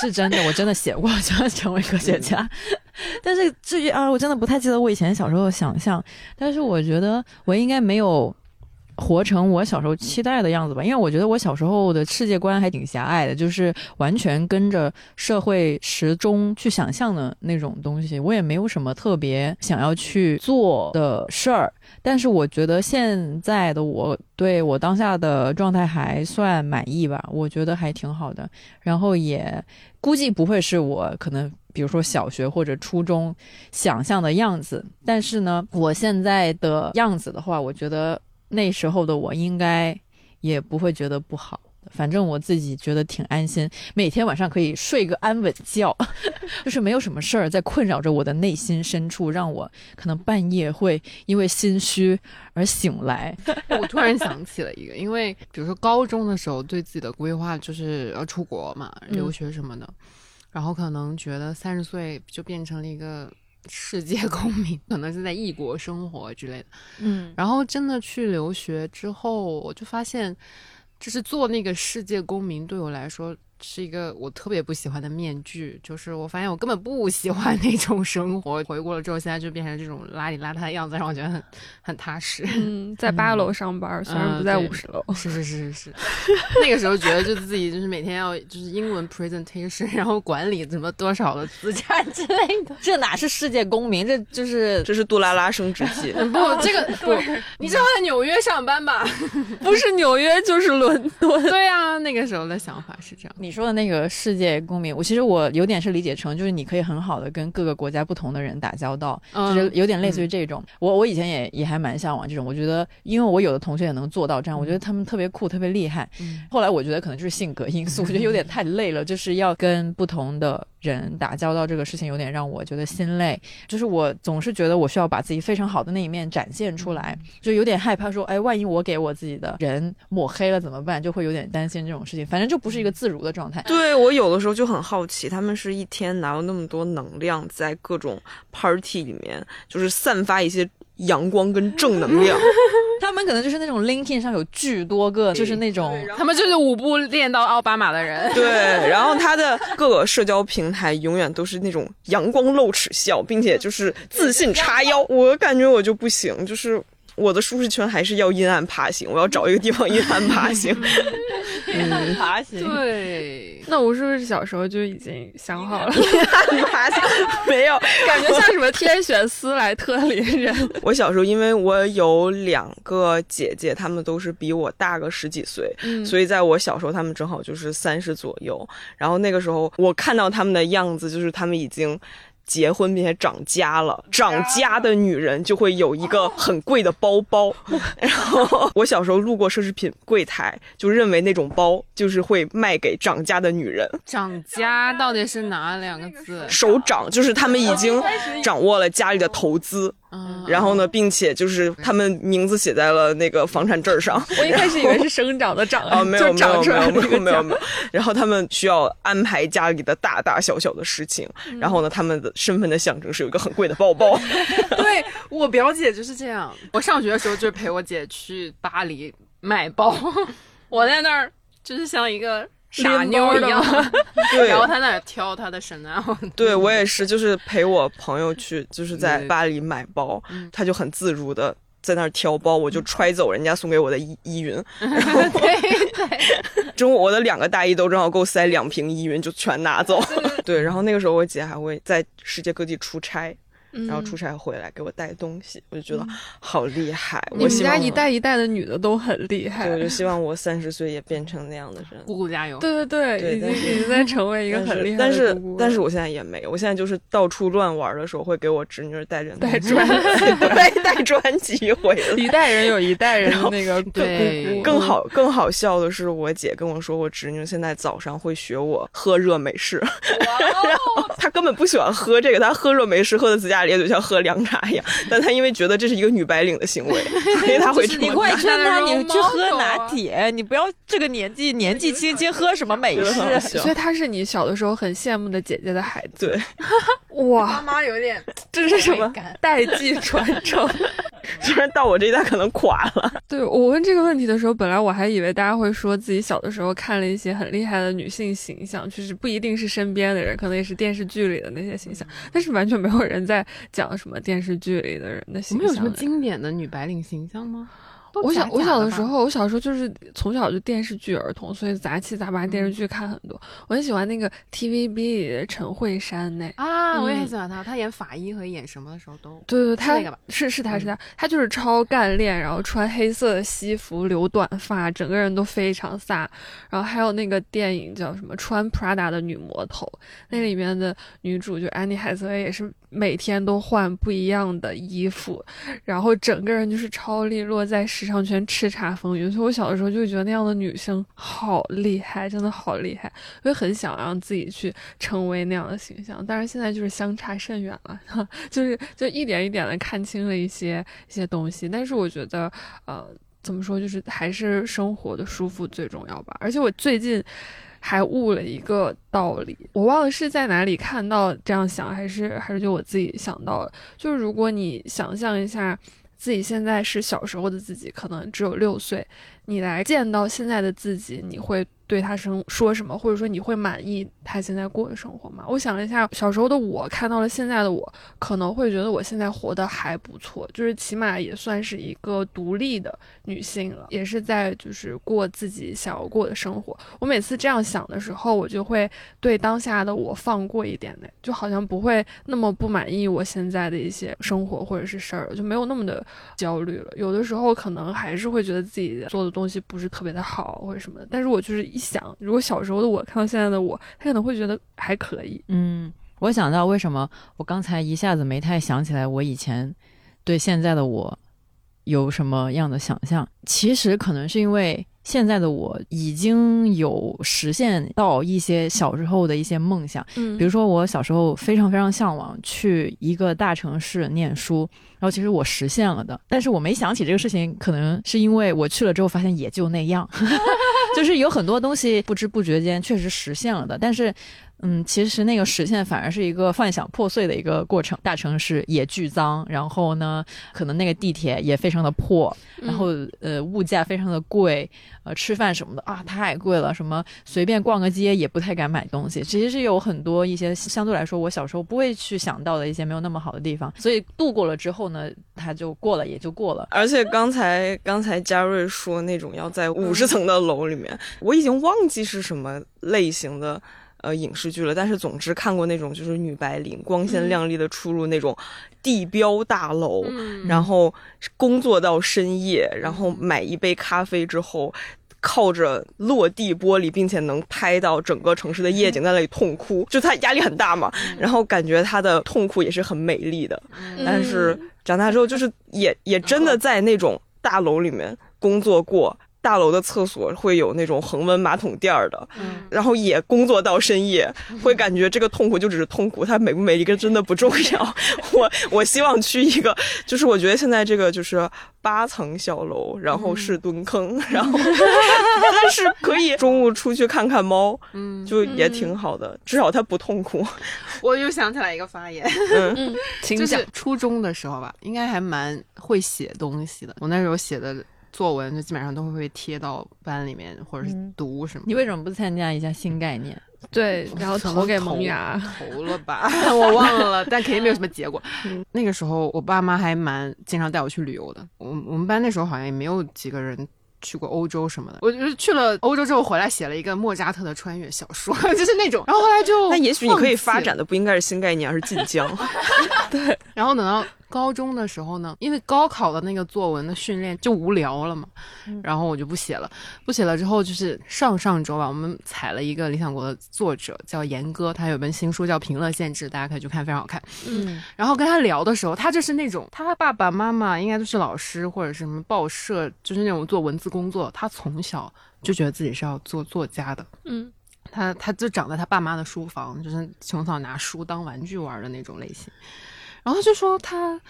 是真的，我真的写过，想要成为科学家。但是至于啊，我真的不太记得我以前小时候的想象。但是我觉得我应该没有。活成我小时候期待的样子吧，因为我觉得我小时候的世界观还挺狭隘的，就是完全跟着社会时钟去想象的那种东西。我也没有什么特别想要去做的事儿，但是我觉得现在的我对我当下的状态还算满意吧，我觉得还挺好的。然后也估计不会是我可能比如说小学或者初中想象的样子，但是呢，我现在的样子的话，我觉得。那时候的我应该也不会觉得不好，反正我自己觉得挺安心，每天晚上可以睡个安稳觉，就是没有什么事儿在困扰着我的内心深处，让我可能半夜会因为心虚而醒来。我突然想起了一个，因为比如说高中的时候对自己的规划就是要出国嘛，留学什么的，然后可能觉得三十岁就变成了一个。世界公民 可能是在异国生活之类的，嗯，然后真的去留学之后，我就发现，就是做那个世界公民对我来说。是一个我特别不喜欢的面具，就是我发现我根本不喜欢那种生活。回国了之后，现在就变成这种邋里邋遢的样子，让我觉得很很踏实。嗯，在八楼上班，虽然不在五十楼。是是是是是。那个时候觉得就自己就是每天要就是英文 presentation，然后管理怎么多少的资产 之类的。这哪是世界公民？这就是这是杜拉拉升职记。不，这个不，你知道在纽约上班吧？不是纽约就是伦敦。对啊，那个时候的想法是这样。你说的那个世界公民，我其实我有点是理解成，就是你可以很好的跟各个国家不同的人打交道，就是有点类似于这种。我我以前也也还蛮向往这种，我觉得因为我有的同学也能做到这样，我觉得他们特别酷，特别厉害。后来我觉得可能就是性格因素，我觉得有点太累了，就是要跟不同的。人打交道这个事情有点让我觉得心累，就是我总是觉得我需要把自己非常好的那一面展现出来，就有点害怕说，哎，万一我给我自己的人抹黑了怎么办？就会有点担心这种事情，反正就不是一个自如的状态。对我有的时候就很好奇，他们是一天哪有那么多能量在各种 party 里面，就是散发一些。阳光跟正能量，他们可能就是那种 LinkedIn 上有巨多个，就是那种他们就是舞步练到奥巴马的人。对，然后他的各个社交平台永远都是那种阳光露齿笑，并且就是自信叉腰。我感觉我就不行，就是我的舒适圈还是要阴暗爬行，我要找一个地方阴暗爬行。阴暗，爬行。对，那我是不是小时候就已经想好了？爬行没有，感觉像什么天选斯莱特林人。我小时候，因为我有两个姐姐，她们都是比我大个十几岁，所以在我小时候，她们正好就是三十左右。然后那个时候，我看到她们的样子，就是她们已经。结婚并且涨家了，涨家的女人就会有一个很贵的包包。然后我小时候路过奢侈品柜台，就认为那种包就是会卖给涨家的女人。涨家到底是哪两个字？手掌，就是他们已经 掌握了家里的投资。然后呢，并且就是他们名字写在了那个房产证上。我一开始以为是生长的长啊，没有没有没有没有没有。然后他们需要安排家里的大大小小的事情。然后呢，他们的身份的象征是有一个很贵的包包。对我表姐就是这样。我上学的时候就陪我姐去巴黎买包，我在那儿就是像一个。傻妞一样，对，然后他那挑他的 Chanel，对我也是，就是陪我朋友去，就是在巴黎买包，他就很自如的在那儿挑包，我就揣走人家送给我的依依云，对对，中午我的两个大衣都正好够塞两瓶依云，就全拿走。对，然后那个时候我姐还会在世界各地出差。然后出差回来给我带东西，我就觉得好厉害。你们家一代一代的女的都很厉害。对，我就希望我三十岁也变成那样的人。姑姑加油！对对对，已经已经在成为一个很厉害的但是但是我现在也没有，我现在就是到处乱玩的时候会给我侄女带人带专 对带专辑回来。一代人有一代人的那个对。更好更好笑的是，我姐跟我说，我侄女现在早上会学我喝热美式，然后她根本不喜欢喝这个，她喝热美式喝的自家里就像喝凉茶一样，但他因为觉得这是一个女白领的行为，所以他会你快劝他，你去喝拿铁，你不要这个年纪 年纪轻轻喝什么美式。所以他是你小的时候很羡慕的姐姐的孩子。对，哇，妈妈有点这是什么代际传承？虽然到我这一代可能垮了。对我问这个问题的时候，本来我还以为大家会说自己小的时候看了一些很厉害的女性形象，就是不一定是身边的人，可能也是电视剧里的那些形象，但是完全没有人在讲。什么电视剧里的人的形象？我们有什么经典的女白领形象吗？我小我小的时候，我小时候就是从小就电视剧儿童，所以杂七杂八电视剧看很多。我很喜欢那个 TVB 里的陈慧珊那啊，我也很喜欢她。她演法医和演什么的时候都对对，她是是她是她，她就是超干练，然后穿黑色的西服，留短发，整个人都非常飒。然后还有那个电影叫什么《穿 Prada 的女魔头》，那里面的女主就安妮海瑟薇也是每天都换不一样的衣服，然后整个人就是超利落，在时尚圈叱咤风云，所以我小的时候就觉得那样的女生好厉害，真的好厉害，我也很想让自己去成为那样的形象。但是现在就是相差甚远了，就是就一点一点的看清了一些一些东西。但是我觉得，呃，怎么说，就是还是生活的舒服最重要吧。而且我最近还悟了一个道理，我忘了是在哪里看到这样想，还是还是就我自己想到了，就是如果你想象一下。自己现在是小时候的自己，可能只有六岁。你来见到现在的自己，你会。对他生说什么，或者说你会满意他现在过的生活吗？我想了一下，小时候的我看到了现在的我，可能会觉得我现在活得还不错，就是起码也算是一个独立的女性了，也是在就是过自己想要过的生活。我每次这样想的时候，我就会对当下的我放过一点的，就好像不会那么不满意我现在的一些生活或者是事儿，就没有那么的焦虑了。有的时候可能还是会觉得自己做的东西不是特别的好或者什么的，但是我就是。一想，如果小时候的我看到现在的我，他可能会觉得还可以。嗯，我想到为什么我刚才一下子没太想起来，我以前对现在的我有什么样的想象？其实可能是因为。现在的我已经有实现到一些小时候的一些梦想，嗯，比如说我小时候非常非常向往去一个大城市念书，然后其实我实现了的，但是我没想起这个事情，可能是因为我去了之后发现也就那样，就是有很多东西不知不觉间确实实现了的，但是。嗯，其实那个实现反而是一个幻想破碎的一个过程。大城市也巨脏，然后呢，可能那个地铁也非常的破，然后呃，物价非常的贵，呃，吃饭什么的啊太贵了，什么随便逛个街也不太敢买东西。其实是有很多一些相对来说我小时候不会去想到的一些没有那么好的地方，所以度过了之后呢，它就过了也就过了。而且刚才刚才嘉瑞说那种要在五十层的楼里面，我已经忘记是什么类型的。呃，影视剧了，但是总之看过那种就是女白领光鲜亮丽的出入那种地标大楼，然后工作到深夜，然后买一杯咖啡之后，靠着落地玻璃，并且能拍到整个城市的夜景，在那里痛哭，就他压力很大嘛，然后感觉他的痛苦也是很美丽的，但是长大之后就是也也真的在那种大楼里面工作过。大楼的厕所会有那种恒温马桶垫儿的，然后也工作到深夜，会感觉这个痛苦就只是痛苦，它美不美丽跟真的不重要。我我希望去一个，就是我觉得现在这个就是八层小楼，然后是蹲坑，然后但是可以中午出去看看猫，嗯，就也挺好的，至少它不痛苦。我又想起来一个发言，嗯，就是初中的时候吧，应该还蛮会写东西的。我那时候写的。作文就基本上都会被贴到班里面，或者是读什么。你为什么不参加一下新概念？对，然后投给萌芽，投了吧，我忘了，但肯定没有什么结果。那个时候我爸妈还蛮经常带我去旅游的。我我们班那时候好像也没有几个人去过欧洲什么的。我就是去了欧洲之后回来写了一个莫扎特的穿越小说，就是那种。然后后来就那也许你可以发展的不应该是新概念，而是晋江。对，然后等到。高中的时候呢，因为高考的那个作文的训练就无聊了嘛，然后我就不写了。不写了之后，就是上上周吧，我们采了一个理想国的作者叫严歌，他有本新书叫《平乐限制》，大家可以去看，非常好看。嗯，然后跟他聊的时候，他就是那种他爸爸妈妈应该都是老师或者是什么报社，就是那种做文字工作。他从小就觉得自己是要做作家的。嗯，他他就长在他爸妈的书房，就是从小拿书当玩具玩的那种类型。然后就说他。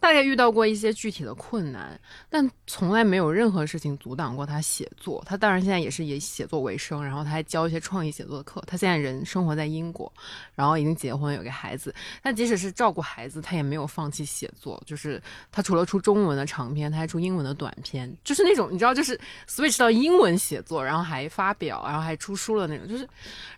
大概遇到过一些具体的困难，但从来没有任何事情阻挡过他写作。他当然现在也是以写作为生，然后他还教一些创意写作的课。他现在人生活在英国，然后已经结婚有个孩子。但即使是照顾孩子，他也没有放弃写作。就是他除了出中文的长篇，他还出英文的短篇，就是那种你知道，就是 switch 到英文写作，然后还发表，然后还出书了那种。就是，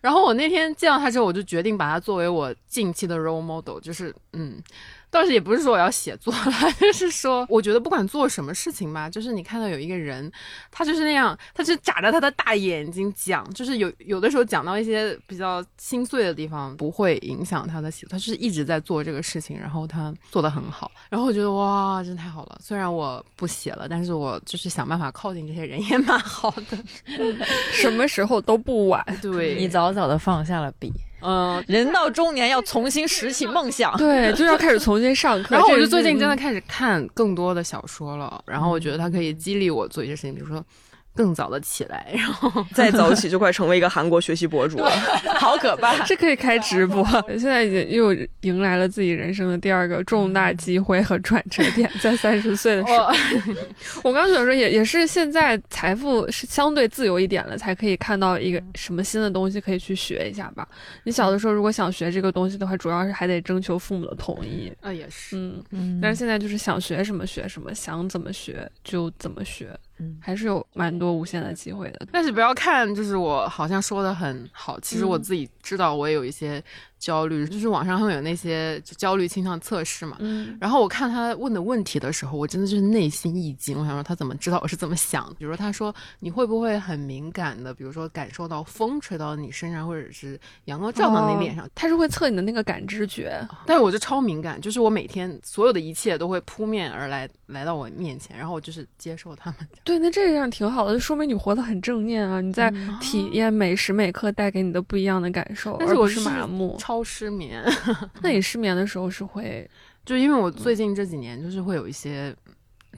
然后我那天见到他之后，我就决定把他作为我近期的 role model，就是嗯。倒是也不是说我要写作了，就是说，我觉得不管做什么事情吧，就是你看到有一个人，他就是那样，他就眨着他的大眼睛讲，就是有有的时候讲到一些比较心碎的地方，不会影响他的写作，他就是一直在做这个事情，然后他做的很好，然后我觉得哇，真太好了。虽然我不写了，但是我就是想办法靠近这些人也蛮好的，什么时候都不晚。对你早早的放下了笔。嗯，人到中年要重新拾起梦想，对，就要开始重新上课。然后我就最近真的开始看更多的小说了，然后我觉得它可以激励我做一些事情，比如说。更早的起来，然后 再早起就快成为一个韩国学习博主了，好可怕！这可以开直播。现在已经又迎来了自己人生的第二个重大机会和转折点，在三十岁的时候。我刚想说，也也是现在财富是相对自由一点了，才可以看到一个什么新的东西可以去学一下吧。你小的时候如果想学这个东西的话，主要是还得征求父母的同意。啊，也是，嗯嗯。但是现在就是想学什么学什么，想怎么学就怎么学。还是有蛮多无限的机会的，但是不要看，就是我好像说的很好，其实我自己知道我也有一些焦虑，就是网上会有那些焦虑倾向测试嘛。嗯，然后我看他问的问题的时候，我真的就是内心一惊。我想说他怎么知道我是怎么想的？比如说他说你会不会很敏感的，比如说感受到风吹到你身上，或者是阳光照到你脸上，他是会测你的那个感知觉。但是我就超敏感，就是我每天所有的一切都会扑面而来来到我面前，然后我就是接受他们。对，那这样挺好的，就说明你活得很正念啊！你在体验每时每刻带给你的不一样的感受，但是我是麻木。超失眠，那你失眠的时候是会，就因为我最近这几年就是会有一些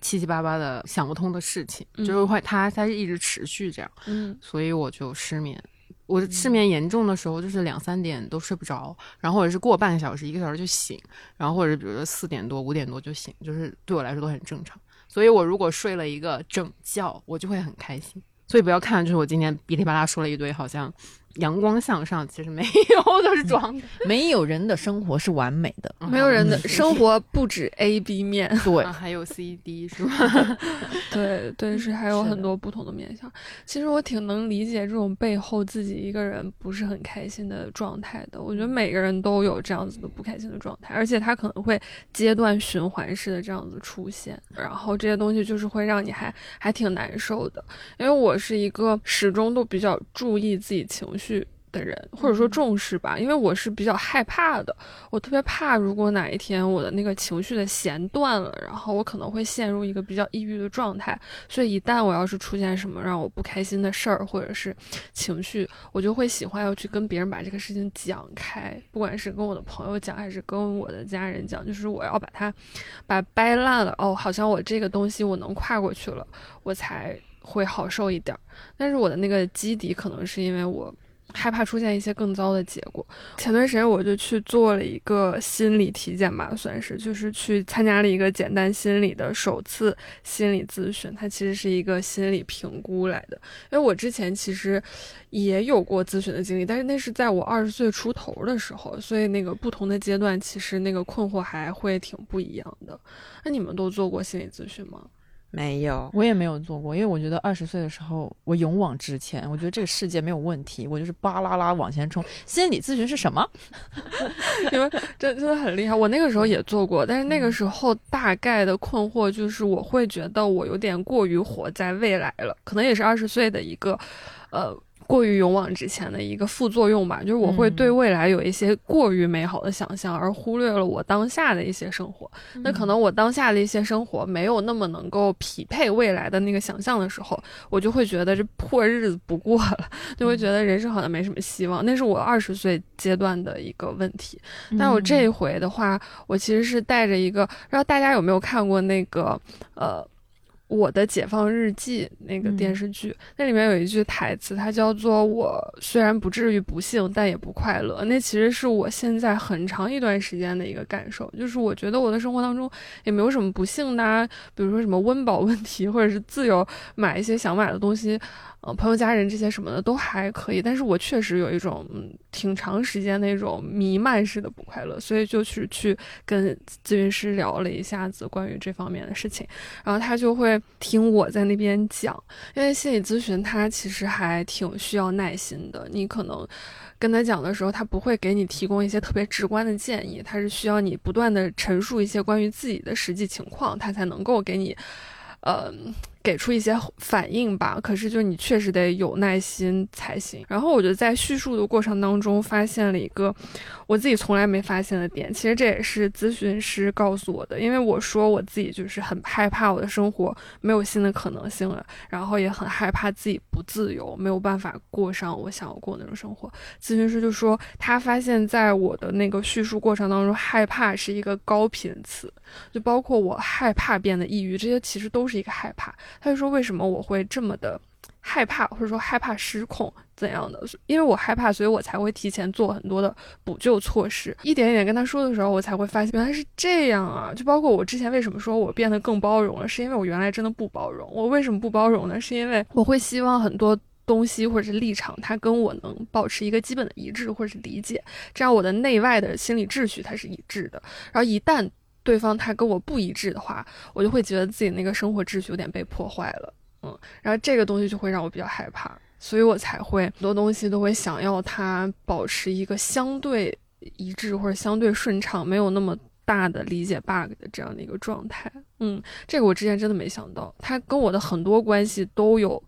七七八八的想不通的事情，就是会它它是一直持续这样，嗯，所以我就失眠。我失眠严重的时候就是两三点都睡不着，然后或者是过半个小时一个小时就醒，然后或者比如说四点多五点多就醒，就是对我来说都很正常。所以我如果睡了一个整觉，我就会很开心。所以不要看，就是我今天噼里啪啦说了一堆，好像。阳光向上，其实没有，都是装的。没有人的生活是完美的，没有人的生活不止 A、B 面，对，还有 C、D 是吧？对对，是还有很多不同的面相。其实我挺能理解这种背后自己一个人不是很开心的状态的。我觉得每个人都有这样子的不开心的状态，而且他可能会阶段循环式的这样子出现，然后这些东西就是会让你还还挺难受的。因为我是一个始终都比较注意自己情绪。去的人，或者说重视吧，因为我是比较害怕的，我特别怕，如果哪一天我的那个情绪的弦断了，然后我可能会陷入一个比较抑郁的状态。所以一旦我要是出现什么让我不开心的事儿，或者是情绪，我就会喜欢要去跟别人把这个事情讲开，不管是跟我的朋友讲，还是跟我的家人讲，就是我要把它把掰烂了。哦，好像我这个东西我能跨过去了，我才会好受一点。但是我的那个基底可能是因为我。害怕出现一些更糟的结果。前段时间我就去做了一个心理体检吧，算是就是去参加了一个简单心理的首次心理咨询。它其实是一个心理评估来的。因为我之前其实也有过咨询的经历，但是那是在我二十岁出头的时候，所以那个不同的阶段其实那个困惑还会挺不一样的。那你们都做过心理咨询吗？没有，我也没有做过，因为我觉得二十岁的时候我勇往直前，我觉得这个世界没有问题，我就是巴拉拉往前冲。心理咨询是什么？因为真真的很厉害。我那个时候也做过，但是那个时候大概的困惑就是，我会觉得我有点过于活在未来了，可能也是二十岁的一个，呃。过于勇往直前的一个副作用吧，就是我会对未来有一些过于美好的想象，而忽略了我当下的一些生活。那可能我当下的一些生活没有那么能够匹配未来的那个想象的时候，我就会觉得这破日子不过了，就会觉得人生好像没什么希望。那是我二十岁阶段的一个问题。但我这一回的话，我其实是带着一个，不知道大家有没有看过那个，呃。我的解放日记那个电视剧，那里面有一句台词，它叫做“我虽然不至于不幸，但也不快乐”。那其实是我现在很长一段时间的一个感受，就是我觉得我的生活当中也没有什么不幸的，比如说什么温饱问题，或者是自由买一些想买的东西。呃，朋友、家人这些什么的都还可以，但是我确实有一种嗯挺长时间那种弥漫式的不快乐，所以就去去跟咨询师聊了一下子关于这方面的事情，然后他就会听我在那边讲，因为心理咨询他其实还挺需要耐心的，你可能跟他讲的时候，他不会给你提供一些特别直观的建议，他是需要你不断的陈述一些关于自己的实际情况，他才能够给你，呃。给出一些反应吧，可是就你确实得有耐心才行。然后我就在叙述的过程当中发现了一个我自己从来没发现的点，其实这也是咨询师告诉我的。因为我说我自己就是很害怕我的生活没有新的可能性了，然后也很害怕自己不自由，没有办法过上我想要过那种生活。咨询师就说他发现在我的那个叙述过程当中，害怕是一个高频词，就包括我害怕变得抑郁，这些其实都是一个害怕。他就说：“为什么我会这么的害怕，或者说害怕失控怎样的？因为我害怕，所以我才会提前做很多的补救措施。一点一点跟他说的时候，我才会发现原来是这样啊！就包括我之前为什么说我变得更包容了，是因为我原来真的不包容。我为什么不包容呢？是因为我会希望很多东西或者是立场，它跟我能保持一个基本的一致或者是理解，这样我的内外的心理秩序它是一致的。然后一旦……对方他跟我不一致的话，我就会觉得自己那个生活秩序有点被破坏了，嗯，然后这个东西就会让我比较害怕，所以我才会很多东西都会想要它保持一个相对一致或者相对顺畅，没有那么大的理解 bug 的这样的一个状态。嗯，这个我之前真的没想到，他跟我的很多关系都有。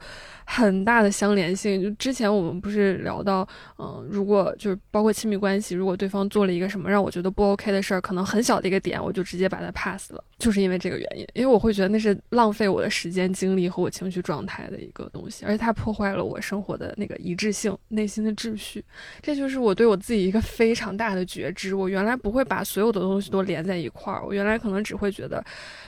很大的相连性，就之前我们不是聊到，嗯，如果就是包括亲密关系，如果对方做了一个什么让我觉得不 OK 的事儿，可能很小的一个点，我就直接把它 pass 了，就是因为这个原因，因为我会觉得那是浪费我的时间、精力和我情绪状态的一个东西，而且它破坏了我生活的那个一致性、内心的秩序。这就是我对我自己一个非常大的觉知。我原来不会把所有的东西都连在一块儿，我原来可能只会觉得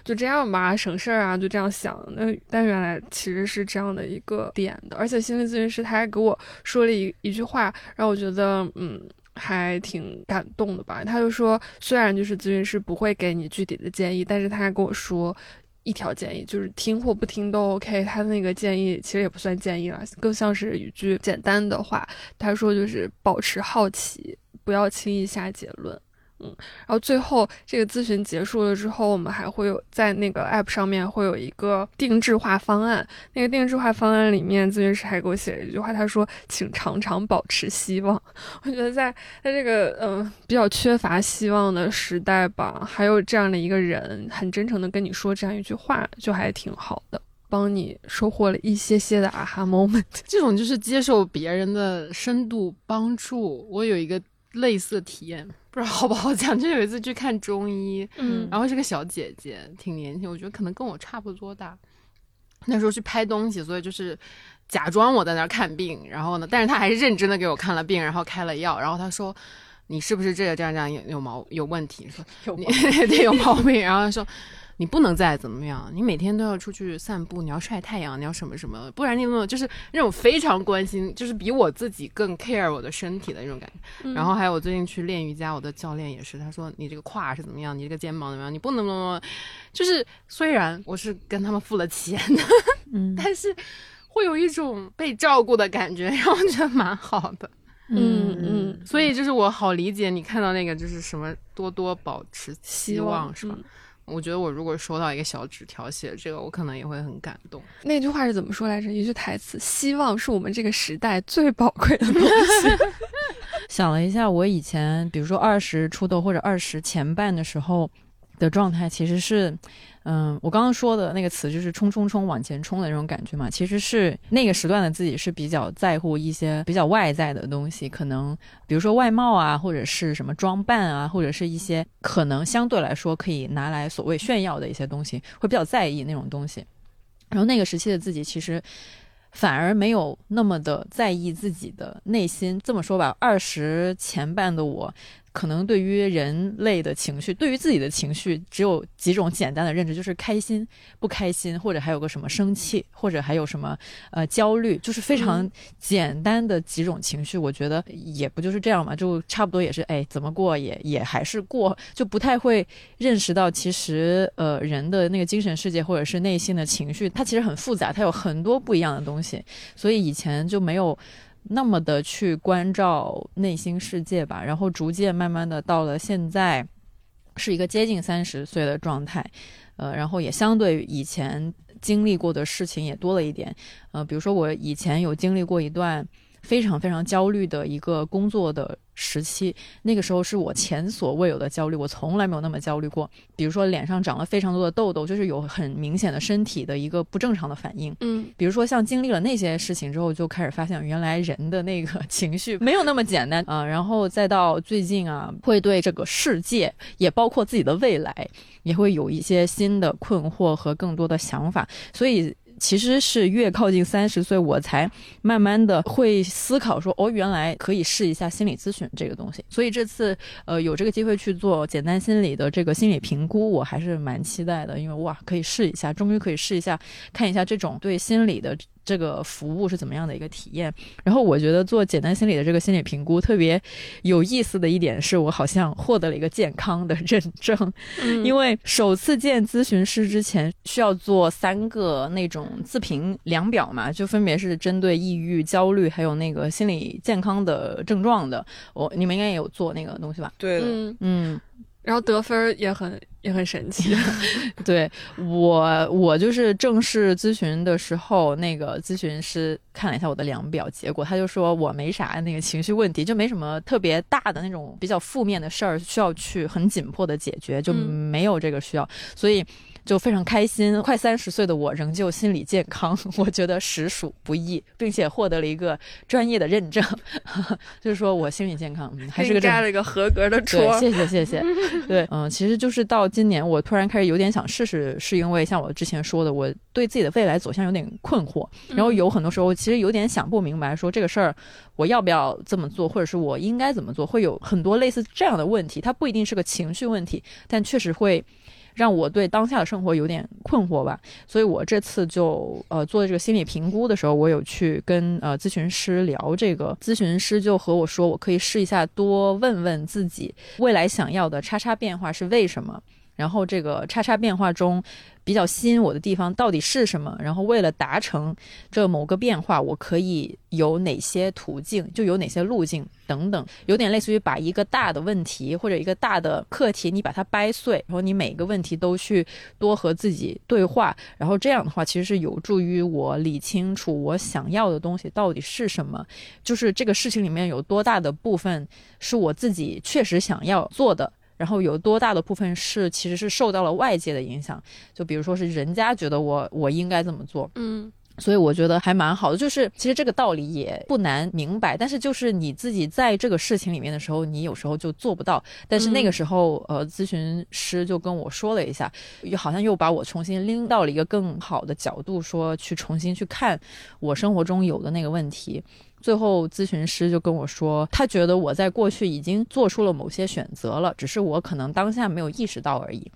就这样吧，省事儿啊，就这样想。那但原来其实是这样的一个。点的，而且心理咨询师他还给我说了一一句话，让我觉得嗯还挺感动的吧。他就说，虽然就是咨询师不会给你具体的建议，但是他还跟我说一条建议，就是听或不听都 OK。他那个建议其实也不算建议了，更像是一句简单的话。他说就是保持好奇，不要轻易下结论。嗯，然后最后这个咨询结束了之后，我们还会有在那个 app 上面会有一个定制化方案。那个定制化方案里面，咨询师还给我写了一句话，他说：“请常常保持希望。”我觉得在在这个嗯比较缺乏希望的时代吧，还有这样的一个人很真诚的跟你说这样一句话，就还挺好的，帮你收获了一些些的啊哈 moment。这种就是接受别人的深度帮助。我有一个类似体验。不知道好不好讲，就有一次去看中医，嗯，然后是个小姐姐，挺年轻，我觉得可能跟我差不多大。那时候去拍东西，所以就是假装我在那儿看病，然后呢，但是她还是认真的给我看了病，然后开了药，然后她说你是不是这个这样这样有有毛有问题？说有 对有毛病，然后说。你不能再怎么样，你每天都要出去散步，你要晒太阳，你要什么什么，不然你怎么就是那种非常关心，就是比我自己更 care 我的身体的那种感觉。然后还有我最近去练瑜伽，我的教练也是，他说你这个胯是怎么样，你这个肩膀怎么样，你不能怎么，就是虽然我是跟他们付了钱的，嗯，但是会有一种被照顾的感觉，让我觉得蛮好的。嗯嗯，所以就是我好理解你看到那个就是什么多多保持希望是吧？我觉得我如果收到一个小纸条写这个，我可能也会很感动。那句话是怎么说来着？一句台词：“希望是我们这个时代最宝贵的东西。”想了一下，我以前比如说二十出头或者二十前半的时候的状态，其实是。嗯，我刚刚说的那个词就是冲冲冲往前冲的那种感觉嘛，其实是那个时段的自己是比较在乎一些比较外在的东西，可能比如说外貌啊，或者是什么装扮啊，或者是一些可能相对来说可以拿来所谓炫耀的一些东西，会比较在意那种东西。然后那个时期的自己其实反而没有那么的在意自己的内心。这么说吧，二十前半的我。可能对于人类的情绪，对于自己的情绪，只有几种简单的认知，就是开心、不开心，或者还有个什么生气，或者还有什么呃焦虑，就是非常简单的几种情绪。我觉得也不就是这样嘛，就差不多也是哎，怎么过也也还是过，就不太会认识到其实呃人的那个精神世界或者是内心的情绪，它其实很复杂，它有很多不一样的东西，所以以前就没有。那么的去关照内心世界吧，然后逐渐慢慢的到了现在，是一个接近三十岁的状态，呃，然后也相对以前经历过的事情也多了一点，呃，比如说我以前有经历过一段非常非常焦虑的一个工作的。时期，那个时候是我前所未有的焦虑，我从来没有那么焦虑过。比如说脸上长了非常多的痘痘，就是有很明显的身体的一个不正常的反应。嗯，比如说像经历了那些事情之后，就开始发现原来人的那个 情绪没有那么简单啊。然后再到最近啊，会对这个世界，也包括自己的未来，也会有一些新的困惑和更多的想法。所以。其实是越靠近三十岁，我才慢慢的会思考说，哦，原来可以试一下心理咨询这个东西。所以这次，呃，有这个机会去做简单心理的这个心理评估，我还是蛮期待的，因为哇，可以试一下，终于可以试一下，看一下这种对心理的。这个服务是怎么样的一个体验？然后我觉得做简单心理的这个心理评估特别有意思的一点是，我好像获得了一个健康的认证。因为首次见咨询师之前需要做三个那种自评量表嘛，就分别是针对抑郁、焦虑还有那个心理健康的症状的。我你们应该也有做那个东西吧？对的，嗯，然后得分也很。也很神奇。对我，我就是正式咨询的时候，那个咨询师看了一下我的量表结果，他就说我没啥那个情绪问题，就没什么特别大的那种比较负面的事儿需要去很紧迫的解决，就没有这个需要，所以。就非常开心，快三十岁的我仍旧心理健康，我觉得实属不易，并且获得了一个专业的认证，就是说我心理健康，还是个加了一个合格的戳。谢谢谢谢。对，嗯，其实就是到今年，我突然开始有点想试试，是因为像我之前说的，我对自己的未来走向有点困惑，然后有很多时候其实有点想不明白，说这个事儿我要不要这么做，或者是我应该怎么做，会有很多类似这样的问题。它不一定是个情绪问题，但确实会。让我对当下的生活有点困惑吧，所以我这次就呃做这个心理评估的时候，我有去跟呃咨询师聊这个，咨询师就和我说，我可以试一下多问问自己未来想要的叉叉变化是为什么。然后这个叉叉变化中，比较吸引我的地方到底是什么？然后为了达成这某个变化，我可以有哪些途径？就有哪些路径等等，有点类似于把一个大的问题或者一个大的课题，你把它掰碎，然后你每个问题都去多和自己对话，然后这样的话，其实是有助于我理清楚我想要的东西到底是什么，就是这个事情里面有多大的部分是我自己确实想要做的。然后有多大的部分是其实是受到了外界的影响，就比如说是人家觉得我我应该怎么做，嗯，所以我觉得还蛮好的。就是其实这个道理也不难明白，但是就是你自己在这个事情里面的时候，你有时候就做不到。但是那个时候，呃，咨询师就跟我说了一下，又好像又把我重新拎到了一个更好的角度，说去重新去看我生活中有的那个问题。最后，咨询师就跟我说，他觉得我在过去已经做出了某些选择了，只是我可能当下没有意识到而已。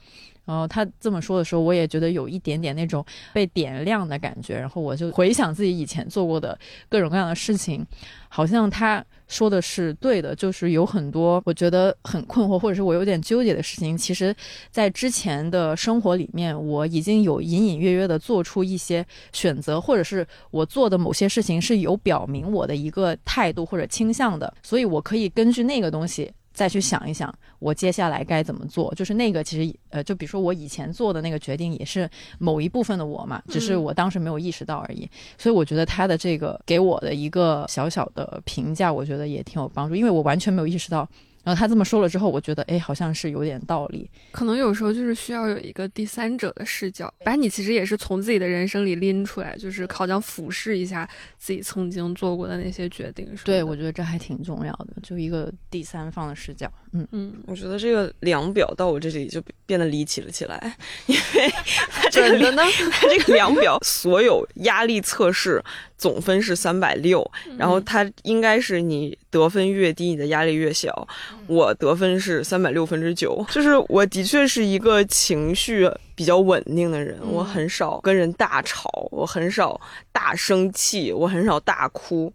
然后他这么说的时候，我也觉得有一点点那种被点亮的感觉。然后我就回想自己以前做过的各种各样的事情，好像他说的是对的，就是有很多我觉得很困惑，或者是我有点纠结的事情，其实，在之前的生活里面，我已经有隐隐约约的做出一些选择，或者是我做的某些事情是有表明我的一个态度或者倾向的，所以我可以根据那个东西。再去想一想，我接下来该怎么做？就是那个，其实呃，就比如说我以前做的那个决定，也是某一部分的我嘛，只是我当时没有意识到而已。所以我觉得他的这个给我的一个小小的评价，我觉得也挺有帮助，因为我完全没有意识到。然后他这么说了之后，我觉得哎，好像是有点道理。可能有时候就是需要有一个第三者的视角，把你其实也是从自己的人生里拎出来，就是好像俯视一下自己曾经做过的那些决定。对，我觉得这还挺重要的，就一个第三方的视角。嗯嗯，我觉得这个量表到我这里就变得离奇了起来，因为 它这个呢，它这个量表所有压力测试。总分是三百六，然后它应该是你得分越低，你的压力越小。我得分是三百六分之九，就是我的确是一个情绪比较稳定的人，我很少跟人大吵，我很少大生气，我很少大哭。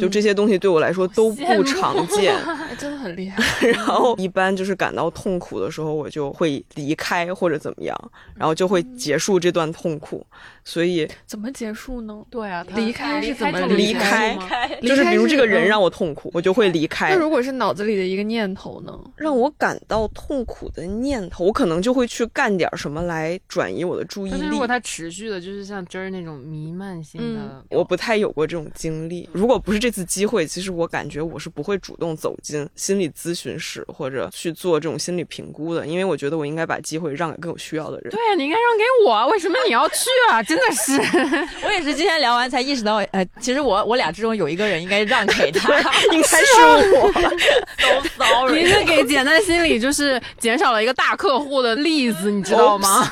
就这些东西对我来说都不常见，真的很厉害。然后一般就是感到痛苦的时候，我就会离开或者怎么样，然后就会结束这段痛苦。所以怎么结束呢？对啊，离开是怎么离开？就是比如这个人让我痛苦，我就会离开。那如果是脑子里的一个念头呢？让我感到痛苦的念头，我可能就会去干点什么来转移我的注意力。如果它持续的，就是像真儿那种弥漫性的，我不太有过这种经历。如果不是这次机会，其实我感觉我是不会主动走进心理咨询室或者去做这种心理评估的，因为我觉得我应该把机会让给更有需要的人。对啊，你应该让给我，为什么你要去啊？真的是，我也是今天聊完才意识到，呃，其实我我俩之中有一个人应该让给他，应该是我。So sorry，你是给简单心理就是减少了一个大客户的例子，你知道吗？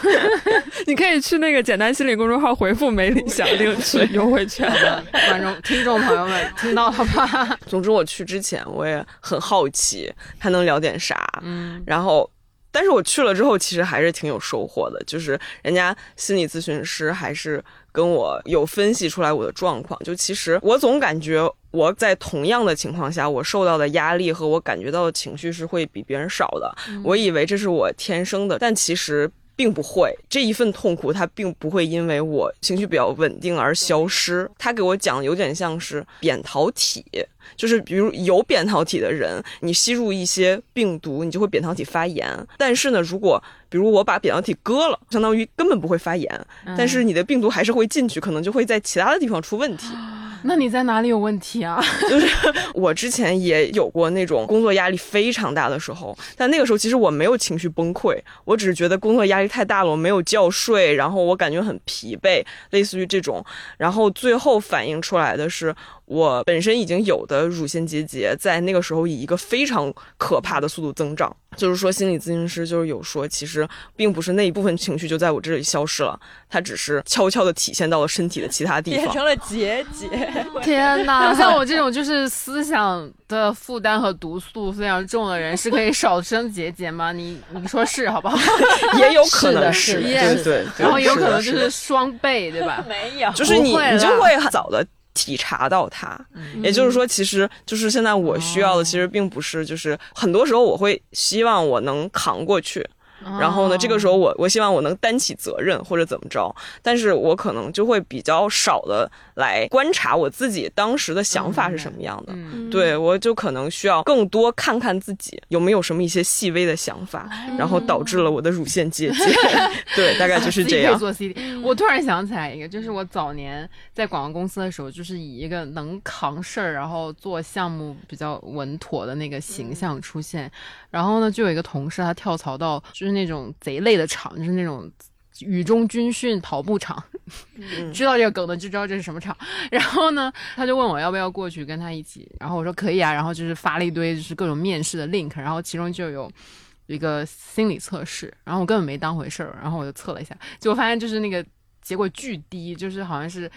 你可以去那个简单心理公众号回复“没理想”领取优惠券的观众听众朋友们，听到了吧？总之我去之前我也很好奇他能聊点啥，嗯，然后。但是我去了之后，其实还是挺有收获的。就是人家心理咨询师还是跟我有分析出来我的状况。就其实我总感觉我在同样的情况下，我受到的压力和我感觉到的情绪是会比别人少的。我以为这是我天生的，但其实并不会，这一份痛苦它并不会因为我情绪比较稳定而消失。他给我讲有点像是扁桃体，就是比如有扁桃体的人，你吸入一些病毒，你就会扁桃体发炎。但是呢，如果比如我把扁桃体割了，相当于根本不会发炎，但是你的病毒还是会进去，可能就会在其他的地方出问题。那你在哪里有问题啊？就是我之前也有过那种工作压力非常大的时候，但那个时候其实我没有情绪崩溃，我只是觉得工作压力太大了，我没有觉睡，然后我感觉很疲惫，类似于这种，然后最后反映出来的是。我本身已经有的乳腺结节，在那个时候以一个非常可怕的速度增长。就是说，心理咨询师就是有说，其实并不是那一部分情绪就在我这里消失了，它只是悄悄的体现到了身体的其他地方，变成了结节。天哪！像我这种就是思想的负担和毒素非常重的人，是可以少生结节吗？你你说是好不好？也有可能是，对对。然后有可能就是双倍，对吧？没有，就是你你就会早的。体察到它，也就是说，其实就是现在我需要的，其实并不是，就是很多时候我会希望我能扛过去。然后呢，这个时候我我希望我能担起责任或者怎么着，但是我可能就会比较少的来观察我自己当时的想法是什么样的。对我就可能需要更多看看自己有没有什么一些细微的想法，然后导致了我的乳腺结节。对，大概 就是这样。做 CD，我突然想起来一个，就是我早年在广告公司的时候，就是以一个能扛事儿，然后做项目比较稳妥的那个形象出现。然后呢，就有一个同事，他跳槽到就是那种贼累的场，就是那种雨中军训跑步场。知道这个梗的就知道这是什么场。然后呢，他就问我要不要过去跟他一起。然后我说可以啊。然后就是发了一堆就是各种面试的 link，然后其中就有一个心理测试。然后我根本没当回事儿，然后我就测了一下，结果发现就是那个结果巨低，就是好像是。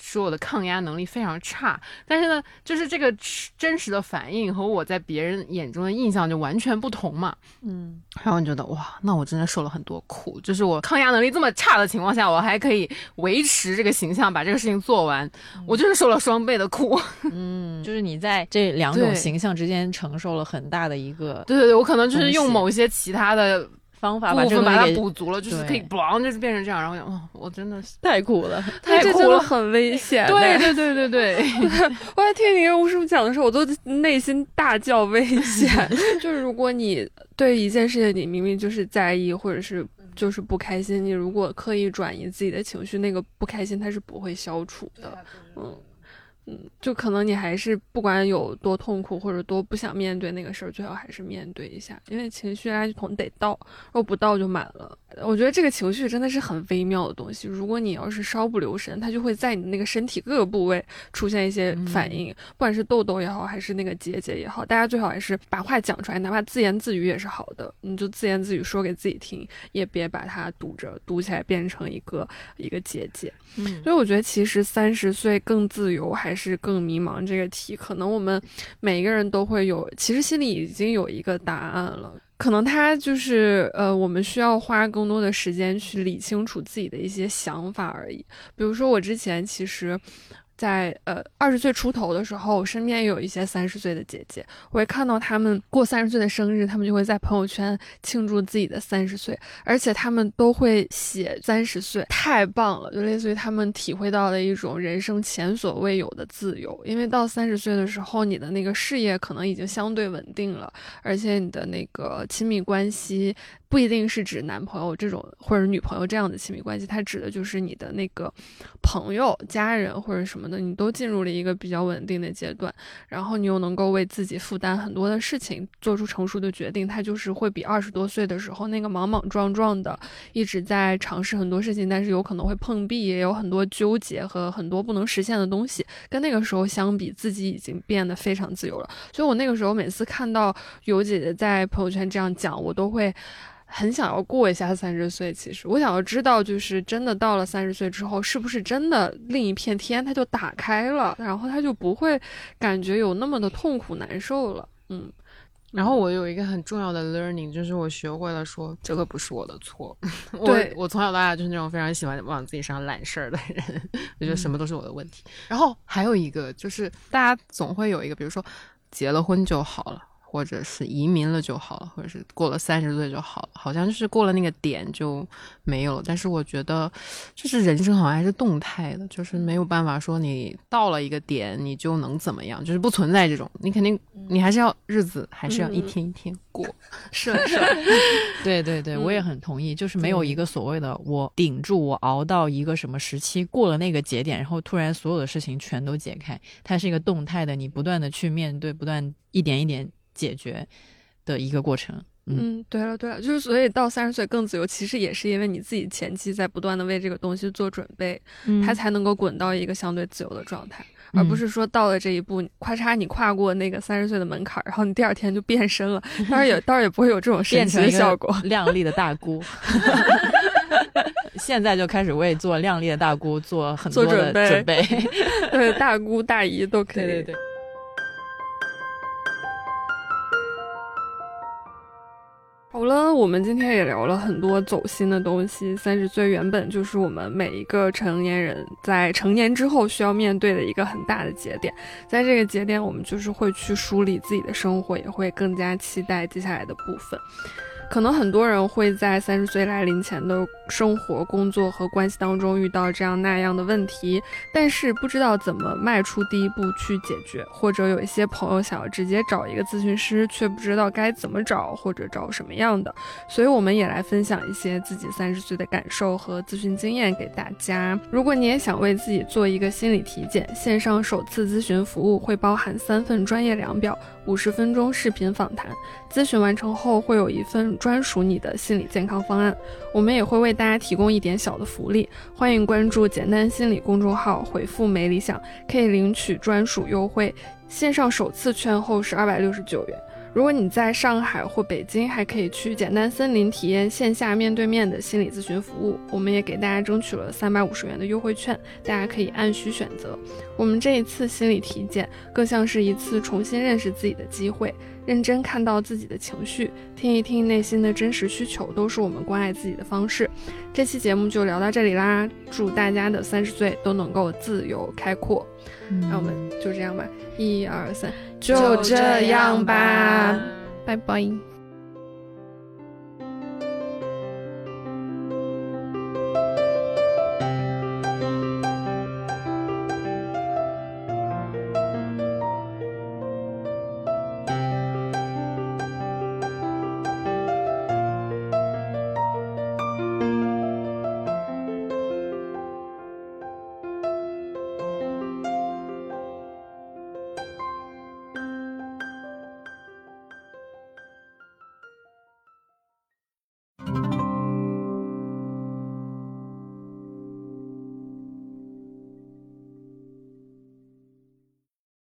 说我的抗压能力非常差，但是呢，就是这个真实的反应和我在别人眼中的印象就完全不同嘛。嗯，然后你觉得哇，那我真的受了很多苦，就是我抗压能力这么差的情况下，我还可以维持这个形象，把这个事情做完，我就是受了双倍的苦。嗯，就是你在这两种形象之间承受了很大的一个。对对对，我可能就是用某些其他的。方法把它补足了，就是可以嘣，就是变成这样。然后想，哦，我真的是太苦了，太苦了，很危险。对对对对对，我在听你跟吴师傅讲的时候，我都内心大叫危险。就是如果你对一件事情，你明明就是在意，或者是就是不开心，你如果刻意转移自己的情绪，那个不开心它是不会消除的。嗯。嗯，就可能你还是不管有多痛苦或者多不想面对那个事儿，最好还是面对一下，因为情绪垃圾桶得倒，如果不倒就满了。我觉得这个情绪真的是很微妙的东西。如果你要是稍不留神，它就会在你那个身体各个部位出现一些反应，不管是痘痘也好，还是那个结节也好。大家最好还是把话讲出来，哪怕自言自语也是好的。你就自言自语说给自己听，也别把它堵着，堵起来变成一个一个结节。嗯，所以我觉得其实三十岁更自由还是更迷茫这个题，可能我们每一个人都会有，其实心里已经有一个答案了。可能他就是呃，我们需要花更多的时间去理清楚自己的一些想法而已。比如说，我之前其实。在呃二十岁出头的时候，身边有一些三十岁的姐姐，我会看到他们过三十岁的生日，他们就会在朋友圈庆祝自己的三十岁，而且他们都会写三十岁，太棒了，就类似于他们体会到了一种人生前所未有的自由。因为到三十岁的时候，你的那个事业可能已经相对稳定了，而且你的那个亲密关系。不一定是指男朋友这种或者女朋友这样的亲密关系，它指的就是你的那个朋友、家人或者什么的，你都进入了一个比较稳定的阶段，然后你又能够为自己负担很多的事情，做出成熟的决定，它就是会比二十多岁的时候那个莽莽撞撞的，一直在尝试很多事情，但是有可能会碰壁，也有很多纠结和很多不能实现的东西，跟那个时候相比，自己已经变得非常自由了。所以我那个时候每次看到有姐姐在朋友圈这样讲，我都会。很想要过一下三十岁，其实我想要知道，就是真的到了三十岁之后，是不是真的另一片天它就打开了，然后他就不会感觉有那么的痛苦难受了。嗯，然后我有一个很重要的 learning，就是我学会了说这个不是我的错。我我从小到大就是那种非常喜欢往自己身上揽事儿的人，我觉得什么都是我的问题。然后还有一个就是大家总会有一个，比如说结了婚就好了。或者是移民了就好了，或者是过了三十岁就好了，好像就是过了那个点就没有了。但是我觉得，就是人生好像还是动态的，就是没有办法说你到了一个点你就能怎么样，就是不存在这种，你肯定你还是要日子还是要一天一天过。是是，对对对，我也很同意，就是没有一个所谓的我顶住，我熬到一个什么时期过了那个节点，然后突然所有的事情全都解开，它是一个动态的，你不断的去面对，不断一点一点解决的一个过程。嗯，对了对了，就是所以到三十岁更自由，其实也是因为你自己前期在不断的为这个东西做准备，它才能够滚到一个相对自由的状态。而不是说到了这一步，咔嚓你跨过那个三十岁的门槛，然后你第二天就变身了。当然也 当然也不会有这种神奇的效果。靓丽的大姑，现在就开始为做靓丽的大姑做很多的准备。对，大姑大姨都可以。对对对。好了，我们今天也聊了很多走心的东西。三十岁原本就是我们每一个成年人在成年之后需要面对的一个很大的节点，在这个节点，我们就是会去梳理自己的生活，也会更加期待接下来的部分。可能很多人会在三十岁来临前的生活、工作和关系当中遇到这样那样的问题，但是不知道怎么迈出第一步去解决，或者有一些朋友想要直接找一个咨询师，却不知道该怎么找或者找什么样的，所以我们也来分享一些自己三十岁的感受和咨询经验给大家。如果你也想为自己做一个心理体检，线上首次咨询服务会包含三份专业量表、五十分钟视频访谈，咨询完成后会有一份。专属你的心理健康方案，我们也会为大家提供一点小的福利，欢迎关注“简单心理”公众号，回复“没理想”可以领取专属优惠，线上首次券后是二百六十九元。如果你在上海或北京，还可以去简单森林体验线下面对面的心理咨询服务。我们也给大家争取了三百五十元的优惠券，大家可以按需选择。我们这一次心理体检，更像是一次重新认识自己的机会，认真看到自己的情绪，听一听内心的真实需求，都是我们关爱自己的方式。这期节目就聊到这里啦，祝大家的三十岁都能够自由开阔。那我们就这样吧，一二三，就这样吧，拜拜。